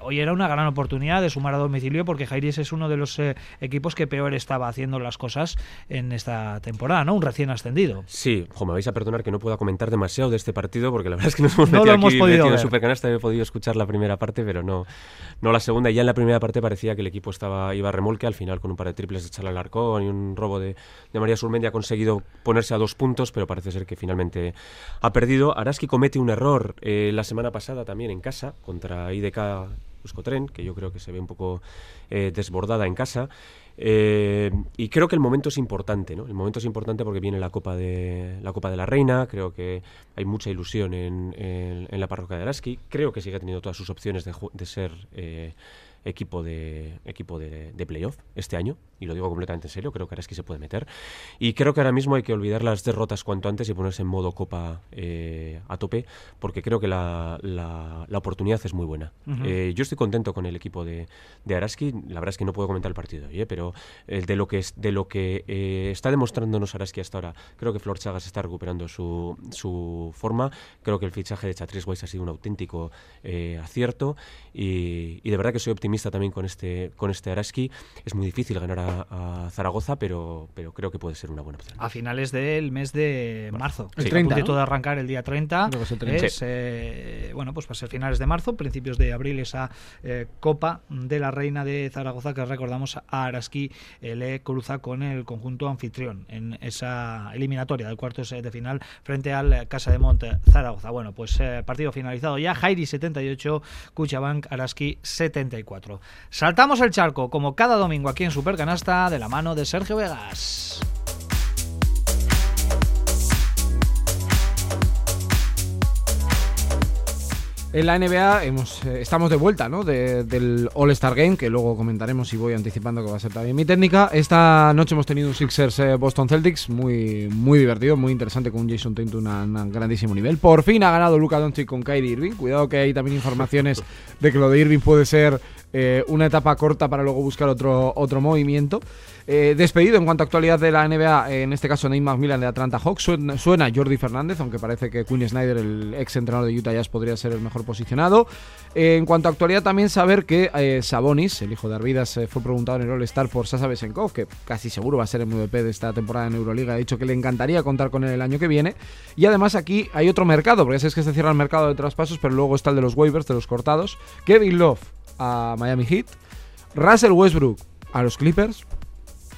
hoy era una gran oportunidad de sumar a domicilio porque Jairi es uno de los equipos que peor estaba haciendo las cosas en esta temporada, ¿no? Un recién ascendido. Sí, me vais a perdonar que no pueda comentar demasiado de este partido porque la verdad es que nos hemos metido aquí, metido en Supercanasta, he podido escuchar la primera parte, pero no, no la segunda. Y ya en la primera parte parecía que el equipo estaba iba a remolque, al final con un par de triples de Charla Alarcón y un robo de, María Surmendi ha conseguido ponerse a dos puntos, pero parece ser que finalmente ha perdido. Araski comete un error eh, la semana pasada también en casa contra IDK Euskotren, que yo creo que se ve un poco eh, desbordada en casa. Eh, y creo que el momento es importante, ¿no? El momento es importante porque viene la Copa de la Copa de la Reina. Creo que hay mucha ilusión en, la parroquia de Araski. Creo que sigue teniendo todas sus opciones de, de ser equipo de equipo de, de, playoff este año y lo digo completamente en serio creo que Araski se puede meter. Y creo que ahora mismo hay que olvidar las derrotas cuanto antes y ponerse en modo copa eh, a tope porque creo que la, la, oportunidad es muy buena. Eh, yo estoy contento con el equipo de, de, Araski la verdad es que no puedo comentar el partido ¿eh? pero de lo que es, de lo que está demostrándonos Araski hasta ahora creo que Flor Chagas está recuperando su, su forma. Creo que el fichaje de Chatris Weiss ha sido un auténtico acierto y, y de verdad que soy optimista también con este, con este Araski. Es muy difícil ganar a, Zaragoza, pero, pero creo que puede ser una buena opción. A finales del mes de marzo. El 30, de arrancar el día 30. Es, eh, bueno, pues va a ser finales de marzo, principios de abril esa eh, Copa de la Reina de Zaragoza que recordamos a Araski le cruza con el conjunto anfitrión en esa eliminatoria del cuarto de final frente al Casa de Monte Zaragoza. Bueno, pues eh, partido finalizado ya. Jairi 78, Cuchabank Araski 74. Saltamos el charco, como cada domingo aquí en Supercanasta, de la mano de Sergio Vegas. En la NBA eh, estamos de vuelta ¿no? del All-Star Game, que luego comentaremos y voy anticipando que va a ser también mi técnica. Esta noche hemos tenido un Sixers eh, Boston Celtics muy, muy divertido, muy interesante, con un Jason Tatum a un grandísimo nivel. Por fin ha ganado Luca Doncic con Kyrie Irving. Cuidado que hay también informaciones de que lo de Irving puede ser eh, una etapa corta para luego buscar otro, otro movimiento. Eh, despedido en cuanto a actualidad de la NBA, en este caso Nate McMillan de Atlanta Hawks, suena, Jordi Fernández, aunque parece que Quinn Snyder, el ex entrenador de Utah Jazz, podría ser el mejor posicionado. Eh, en cuanto a actualidad, también saber que Sabonis, el hijo de Arvidas, fue preguntado en el All-Star por Sasa Besenkov, que casi seguro va a ser el MVP de esta temporada en Euroliga. Ha dicho que le encantaría contar con él el año que viene. Y además aquí hay otro mercado, porque ya sabes que se cierra el mercado de traspasos, pero luego está el de los waivers, de los cortados. Kevin Love a Miami Heat. Russell Westbrook a los Clippers.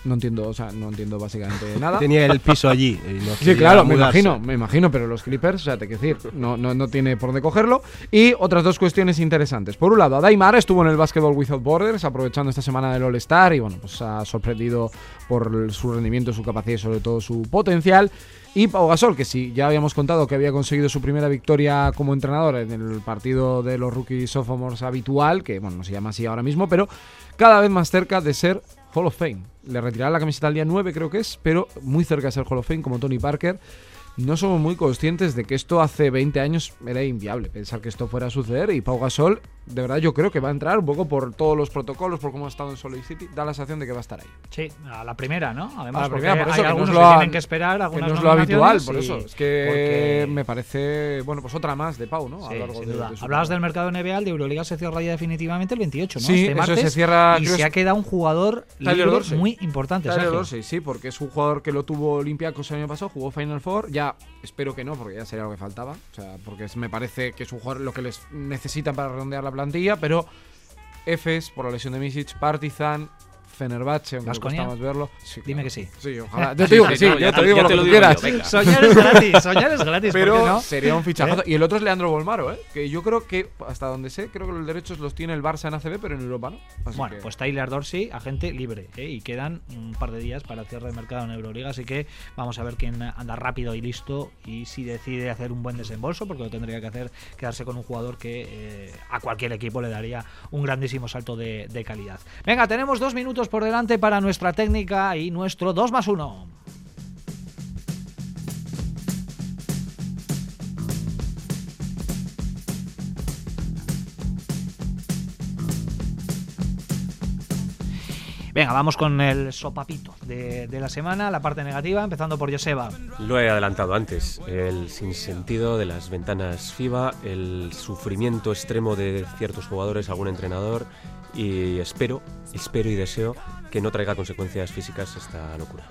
No entiendo, o sea, no entiendo básicamente nada. Tenía el piso allí. sí, claro, me imagino, me imagino, pero los Clippers, o sea, te quiero decir, no, no, no, tiene por dónde cogerlo. Y otras dos cuestiones interesantes. Por un lado, Adaimar estuvo en el Basketball Without Borders, aprovechando esta semana del All-Star y bueno, pues ha sorprendido por su rendimiento, su capacidad y sobre todo su potencial. Y Pau Gasol, que sí, ya habíamos contado que había conseguido su primera victoria como entrenador en el partido de los rookies sophomores habitual, que bueno, no se llama así ahora mismo, pero cada vez más cerca de ser Hall of Fame. Le retirará la camiseta al día 9, creo que es, pero muy cerca de ser Hall of Fame, como Tony Parker no somos muy conscientes de que esto hace 20 años era inviable pensar que esto fuera a suceder y Pau Gasol de verdad yo creo que va a entrar un poco por todos los protocolos, por cómo ha estado en Solid City, da la sensación de que va a estar ahí. Sí, a la primera, ¿no? Además, a la primera, por eso, hay algunos que, tienen que esperar algunas que no es lo habitual, por eso. Es que me parece, bueno, pues otra más de Pau, ¿no? a lo largo de, Hablabas del mercado NBA, el de Euroliga se cierra ya definitivamente el 28, ¿no? Sí, este martes, se cierra. Y se ha quedado un jugador muy importante, Tyler Dorsey, sí, porque es un jugador que lo tuvo Olympiacos el año pasado, jugó Final Four, ya espero que no, porque ya sería lo que faltaba, o sea, porque me parece que es un jugador lo que les necesitan para redondear la plantilla, pero Efes por la lesión de Misic, Partizan, Fenerbahce, aunque nos cuesta más verlo. Dime que sí. Sí, ojalá. Yo te digo que sí, ya, te, digo lo que quieras. Soñar es gratis, soñar es gratis. Pero no? sería un fichajazo. ¿Eh? Y el otro es Leandro Bolmaro, ¿eh? que yo creo que, hasta donde sé, creo que los derechos los tiene el Barça en ACB, pero en Europa no. bueno, pues Tyler Dorsey, agente libre. ¿eh? Y quedan un par de días para el cierre de mercado en Euroliga, así que vamos a ver quién anda rápido y listo y si decide hacer un buen desembolso, porque lo tendría que hacer quedarse con un jugador que eh, a cualquier equipo le daría un grandísimo salto de, de calidad. Venga, tenemos dos minutos por delante para nuestra técnica y nuestro 2 más 1. Venga, vamos con el sopapito de, de, la semana, la parte negativa, empezando por Joseba. Lo he adelantado antes, el sinsentido de las ventanas FIBA, el sufrimiento extremo de ciertos jugadores, algún entrenador, y espero, espero y deseo que no traiga consecuencias físicas esta locura.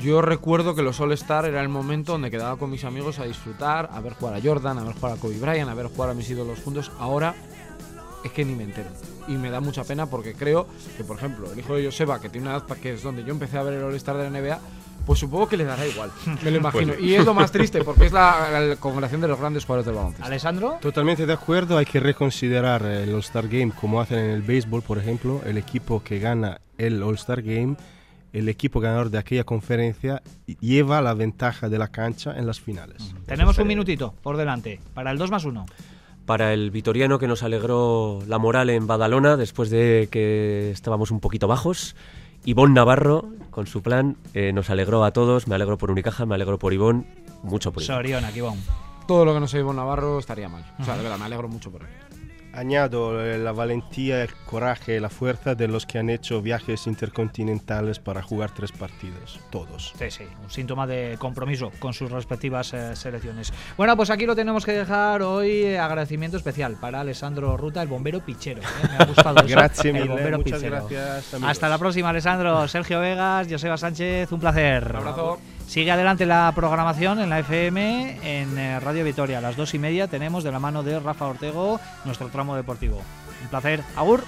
Yo recuerdo que los All-Star era el momento donde quedaba con mis amigos a disfrutar, a ver jugar a Jordan, a ver jugar a Kobe Bryant, a ver jugar a mis ídolos juntos. Ahora es que ni me entero. Y me da mucha pena porque creo que, por ejemplo, el hijo de Joseba, que tiene una edad que es donde yo empecé a ver el All-Star de la NBA, pues supongo que le dará igual. Me lo imagino. y es lo más triste porque es la, la congregación de los grandes jugadores del baloncesto. ¿Alessandro? Totalmente de acuerdo. Hay que reconsiderar el All-Star Game como hacen en el béisbol, por ejemplo. El equipo que gana el All-Star Game el equipo ganador de aquella conferencia lleva la ventaja de la cancha en las finales. Tenemos un minutito por delante para el 2 más 1. Para el vitoriano que nos alegró la moral en Badalona después de que estábamos un poquito bajos. Ivón Navarro, con su plan, eh, nos alegró a todos. Me alegro por Unicaja, me alegro por Ivón, mucho por Ivón. Soriona, Ivón. Todo lo que no sea Ivón Navarro estaría mal. O sea, de verdad, me alegro mucho por él. Añado la valentía, el coraje y la fuerza de los que han hecho viajes intercontinentales para jugar tres partidos, todos. Sí, sí, un síntoma de compromiso con sus respectivas eh, selecciones. Bueno, pues aquí lo tenemos que dejar hoy. eh, agradecimiento especial para Alessandro Ruta, el bombero pichero. ¿eh? Me ha gustado eso. Gracias, el bombero muchas pichero. gracias, amigos. Hasta la próxima, Alessandro. Sergio Vegas, Joseba Sánchez, un placer. Un abrazo. Sigue adelante la programación en la FM, en eh, Radio Vitoria. A las dos y media tenemos de la mano de Rafa Ortego nuestro tramo deportivo. Un placer. Agur.